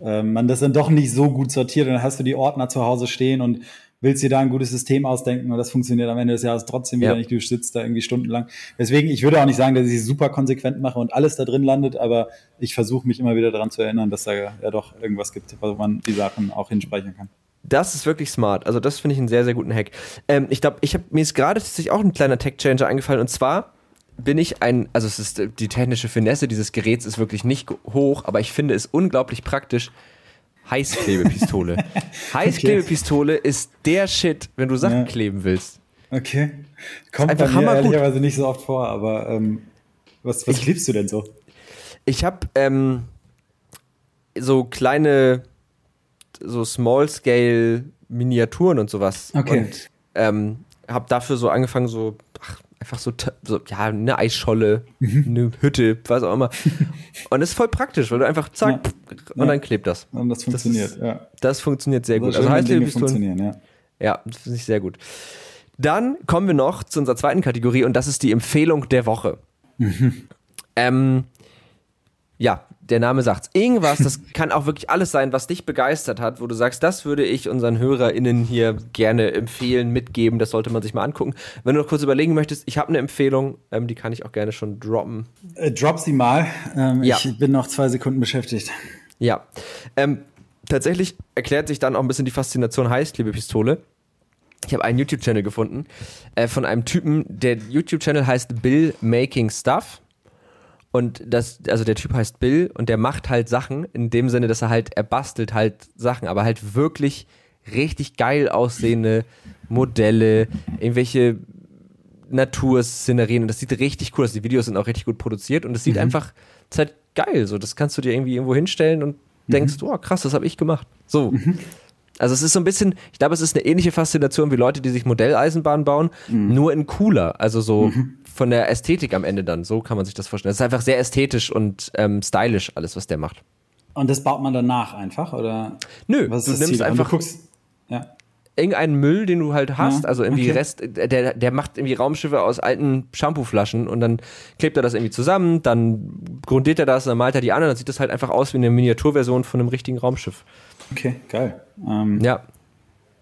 äh, man das dann doch nicht so gut sortiert und dann hast du die Ordner zu Hause stehen und willst dir da ein gutes System ausdenken und das funktioniert am Ende des Jahres trotzdem wieder ja. nicht. Du sitzt da irgendwie stundenlang. Deswegen, ich würde auch nicht sagen, dass ich es super konsequent mache und alles da drin landet, aber ich versuche mich immer wieder daran zu erinnern, dass da ja doch irgendwas gibt, wo man die Sachen auch hinspeichern kann. Das ist wirklich smart. Also das finde ich einen sehr, sehr guten Hack. Ähm, ich glaube, ich habe mir ist gerade tatsächlich auch ein kleiner Tech-Changer eingefallen und zwar bin ich ein, also es ist die technische Finesse dieses Geräts ist wirklich nicht hoch, aber ich finde es unglaublich praktisch, Heißklebepistole. <laughs> Heißklebepistole ist der Shit, wenn du Sachen Ja. kleben willst. Okay. Kommt einfach bei mir ehrlicherweise nicht so oft vor, aber ähm, was, was liebst du denn so? Ich habe ähm, so kleine, so Small-Scale-Miniaturen und sowas. Okay. Und ähm, habe dafür so angefangen, so, einfach so, so, ja, eine Eisscholle, Mhm. eine Hütte, was auch immer. <laughs> Und das ist voll praktisch, weil du einfach zack Ja. und Ja. dann klebt das. Und das funktioniert, ist- ja. Das funktioniert sehr gut. Also Dinge Heißklebepistolen, funktionieren, ja. ja, das finde ich sehr gut. Dann kommen wir noch zu unserer zweiten Kategorie und das ist die Empfehlung der Woche. ähm, ja, der Name sagt's. Irgendwas, das <laughs> kann auch wirklich alles sein, was dich begeistert hat, wo du sagst, das würde ich unseren HörerInnen hier gerne empfehlen, mitgeben, das sollte man sich mal angucken. Wenn du noch kurz überlegen möchtest, ich habe eine Empfehlung, ähm, die kann ich auch gerne schon droppen. Äh, drop sie mal. Ähm, Ja. Ich bin noch zwei Sekunden beschäftigt. Ja. Ähm, tatsächlich erklärt sich dann auch ein bisschen die Faszination Heißklebepistole. Ich habe einen YouTube-Channel gefunden äh, von einem Typen, der YouTube-Channel heißt Bill Making Stuff. Und das, also der Typ heißt Bill und der macht halt Sachen in dem Sinne, dass er halt, er bastelt halt Sachen, aber halt wirklich richtig geil aussehende Modelle, irgendwelche Naturszenerien und das sieht richtig cool aus. Die Videos sind auch richtig gut produziert und es sieht einfach, es ist halt geil. So, das kannst du dir irgendwie irgendwo hinstellen und denkst, oh krass, das habe ich gemacht. So. Also es ist so ein bisschen, ich glaube, es ist eine ähnliche Faszination wie Leute, die sich Modelleisenbahnen bauen, nur in cooler. Also so von der Ästhetik am Ende dann. So kann man sich das vorstellen. Es ist einfach sehr ästhetisch und ähm, stylisch, alles, was der macht. Und das baut man danach einfach, oder? Nö, Was ist du das nimmst Ziel? Und einfach- Du guckst, ja. irgendeinen Müll, den du halt hast, Ja, also irgendwie okay. Rest, der, der macht irgendwie Raumschiffe aus alten Shampooflaschen und dann klebt er das irgendwie zusammen, dann grundiert er das, dann malt er die an und dann sieht das halt einfach aus wie eine Miniaturversion von einem richtigen Raumschiff. Okay, geil. Ähm, Ja,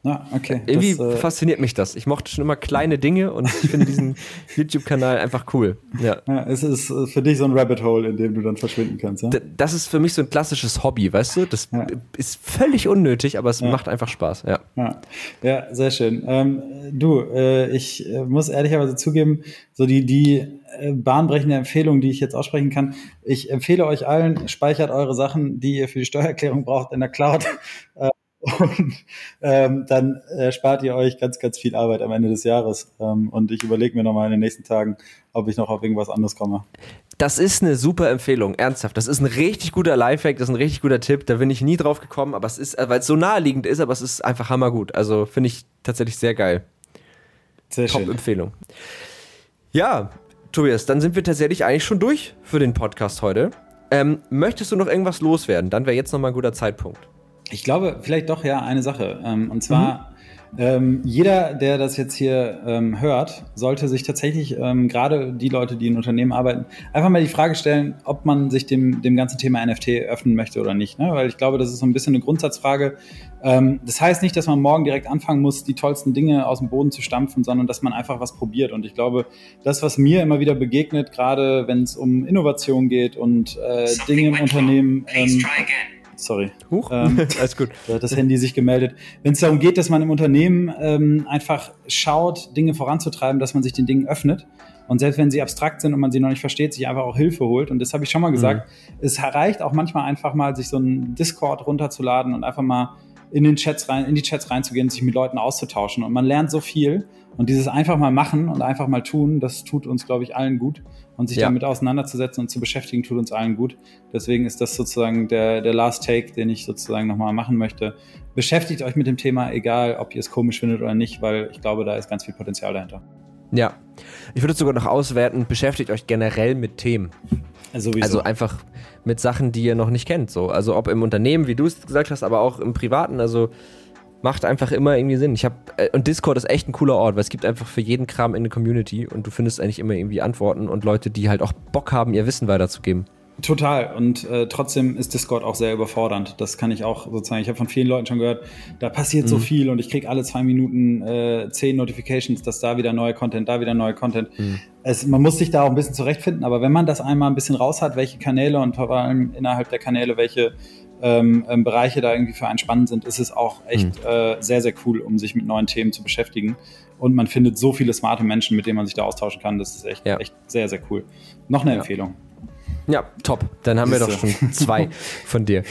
ja, okay. irgendwie das, äh, fasziniert mich das. Ich mochte schon immer kleine Dinge und ich finde diesen <laughs> YouTube-Kanal einfach cool. Ja. ja, es ist äh, für dich so ein Rabbit Hole, in dem du dann verschwinden kannst. Ja? Das ist für mich so ein klassisches Hobby, weißt du? Das Ja. ist völlig unnötig, aber es macht einfach Spaß, ja. Ja, ja sehr schön. Ähm, du, äh, ich äh, muss ehrlicherweise zugeben, so die, die äh, bahnbrechende Empfehlung, die ich jetzt aussprechen kann, ich empfehle euch allen, speichert eure Sachen, die ihr für die Steuererklärung braucht, in der Cloud. <laughs> Äh, und ähm, dann äh, spart ihr euch ganz, ganz viel Arbeit am Ende des Jahres. Ähm, und ich überlege mir nochmal in den nächsten Tagen, ob ich noch auf irgendwas anderes komme. Das ist eine super Empfehlung, ernsthaft. Das ist ein richtig guter Lifehack, das ist ein richtig guter Tipp. Da bin ich nie drauf gekommen, aber es ist, äh, weil es so naheliegend ist, aber es ist einfach hammergut. Also finde ich tatsächlich sehr geil. Sehr schön. Top-Empfehlung. Ja, Tobias, dann sind wir tatsächlich eigentlich schon durch für den Podcast heute. Ähm, möchtest du noch irgendwas loswerden? Dann wäre jetzt nochmal ein guter Zeitpunkt. Ich glaube, vielleicht doch ja eine Sache. Ähm, und zwar, ähm, jeder, der das jetzt hier ähm, hört, sollte sich tatsächlich, ähm, gerade die Leute, die in Unternehmen arbeiten, einfach mal die Frage stellen, ob man sich dem, dem ganzen Thema NFT öffnen möchte oder nicht. Ne? Weil ich glaube, das ist so ein bisschen eine Grundsatzfrage. Das heißt nicht, dass man morgen direkt anfangen muss, die tollsten Dinge aus dem Boden zu stampfen, sondern dass man einfach was probiert. Und ich glaube, das, was mir immer wieder begegnet, gerade wenn es um Innovation geht und äh, Dinge im Unternehmen. Ähm, sorry. Huch, Ähm, <laughs> alles gut. das Handy sich gemeldet. Wenn es darum geht, dass man im Unternehmen ähm, einfach schaut, Dinge voranzutreiben, dass man sich den Dingen öffnet. Und selbst wenn sie abstrakt sind und man sie noch nicht versteht, sich einfach auch Hilfe holt. Und das habe ich schon mal gesagt. Es reicht auch manchmal einfach mal, sich so einen Discord runterzuladen und einfach mal in den Chats rein, in die Chats reinzugehen, sich mit Leuten auszutauschen. Und man lernt so viel. Und dieses einfach mal machen und einfach mal tun, das tut uns, glaube ich, allen gut. Und sich Ja. damit auseinanderzusetzen und zu beschäftigen, tut uns allen gut. Deswegen ist das sozusagen der, der Last Take, den ich sozusagen nochmal machen möchte. Beschäftigt euch mit dem Thema, egal ob ihr es komisch findet oder nicht, weil ich glaube, da ist ganz viel Potenzial dahinter. Ja. Ich würde es sogar noch auswerten, beschäftigt euch generell mit Themen. Also, sowieso. Also einfach mit Sachen, die ihr noch nicht kennt. So. Also ob im Unternehmen, wie du es gesagt hast, aber auch im Privaten. Also macht einfach immer irgendwie Sinn. Ich habe äh, und Discord ist echt ein cooler Ort, weil es gibt einfach für jeden Kram eine Community und du findest eigentlich immer irgendwie Antworten und Leute, die halt auch Bock haben, ihr Wissen weiterzugeben. Total. Und äh, trotzdem ist Discord auch sehr überfordernd. Das kann ich auch sozusagen. Ich habe von vielen Leuten schon gehört, da passiert so viel und ich kriege alle zwei Minuten äh, zehn Notifications, dass da wieder neue Content, da wieder neue Content. Es, man muss sich da auch ein bisschen zurechtfinden, aber wenn man das einmal ein bisschen raus hat, welche Kanäle und vor allem innerhalb der Kanäle, welche ähm, ähm, Bereiche da irgendwie für einen spannend sind, ist es auch echt äh, sehr, sehr cool, um sich mit neuen Themen zu beschäftigen. Und man findet so viele smarte Menschen, mit denen man sich da austauschen kann. Das ist echt, Ja. echt sehr, sehr cool. Noch eine Ja. Empfehlung. Ja, top. Dann haben wir doch schon zwei <laughs> von dir.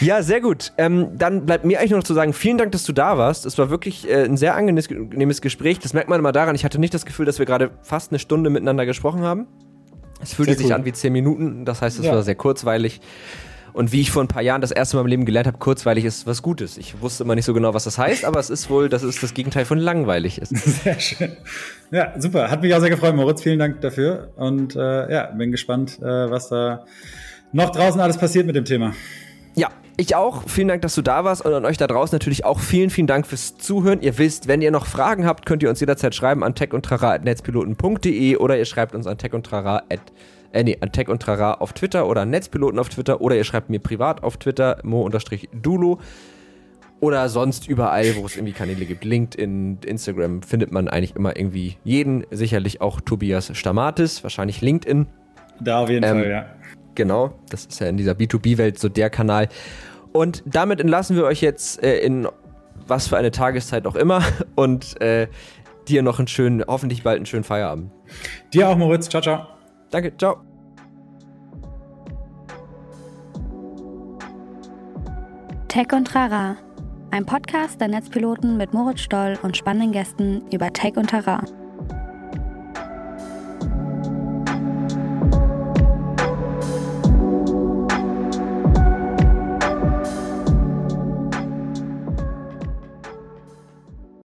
Ja, sehr gut. Ähm, dann bleibt mir eigentlich nur noch zu sagen, vielen Dank, dass du da warst. Es war wirklich äh, ein sehr angenehmes Gespräch. Das merkt man immer daran. Ich hatte nicht das Gefühl, dass wir gerade fast eine Stunde miteinander gesprochen haben. Es fühlte sich cool. an wie zehn Minuten. Das heißt, es ja. war sehr kurzweilig. Und wie ich vor ein paar Jahren das erste Mal im Leben gelernt habe, kurzweilig ist was Gutes. Ich wusste immer nicht so genau, was das heißt, aber es ist wohl, dass es das Gegenteil von langweilig ist. <laughs> Sehr schön. Ja, super. Hat mich auch sehr gefreut, Moritz. Vielen Dank dafür. Und äh, ja, bin gespannt, äh, was da noch draußen alles passiert mit dem Thema. Ja, ich auch. Vielen Dank, dass du da warst und an euch da draußen natürlich auch vielen, vielen Dank fürs Zuhören. Ihr wisst, wenn ihr noch Fragen habt, könnt ihr uns jederzeit schreiben an techundtrara.netzpiloten.de oder ihr schreibt uns an techundtrara.de äh, nee, an Tech und Trara auf Twitter oder an Netzpiloten auf Twitter oder ihr schreibt mir privat auf Twitter mo-dulo oder sonst überall, wo es irgendwie Kanäle gibt. LinkedIn, Instagram findet man eigentlich immer irgendwie jeden, sicherlich auch Tobias Stamatis, wahrscheinlich LinkedIn. Da auf jeden ähm, Fall, ja. Genau, das ist ja in dieser B2B-Welt so der Kanal. Und damit entlassen wir euch jetzt äh, in was für eine Tageszeit auch immer und äh, dir noch einen schönen, hoffentlich bald einen schönen Feierabend. Dir auch, Moritz. Ciao, ciao. Danke, ciao. Tech und Trara, ein Podcast der Netzpiloten mit Moritz Stoll und spannenden Gästen über Tech und Trara.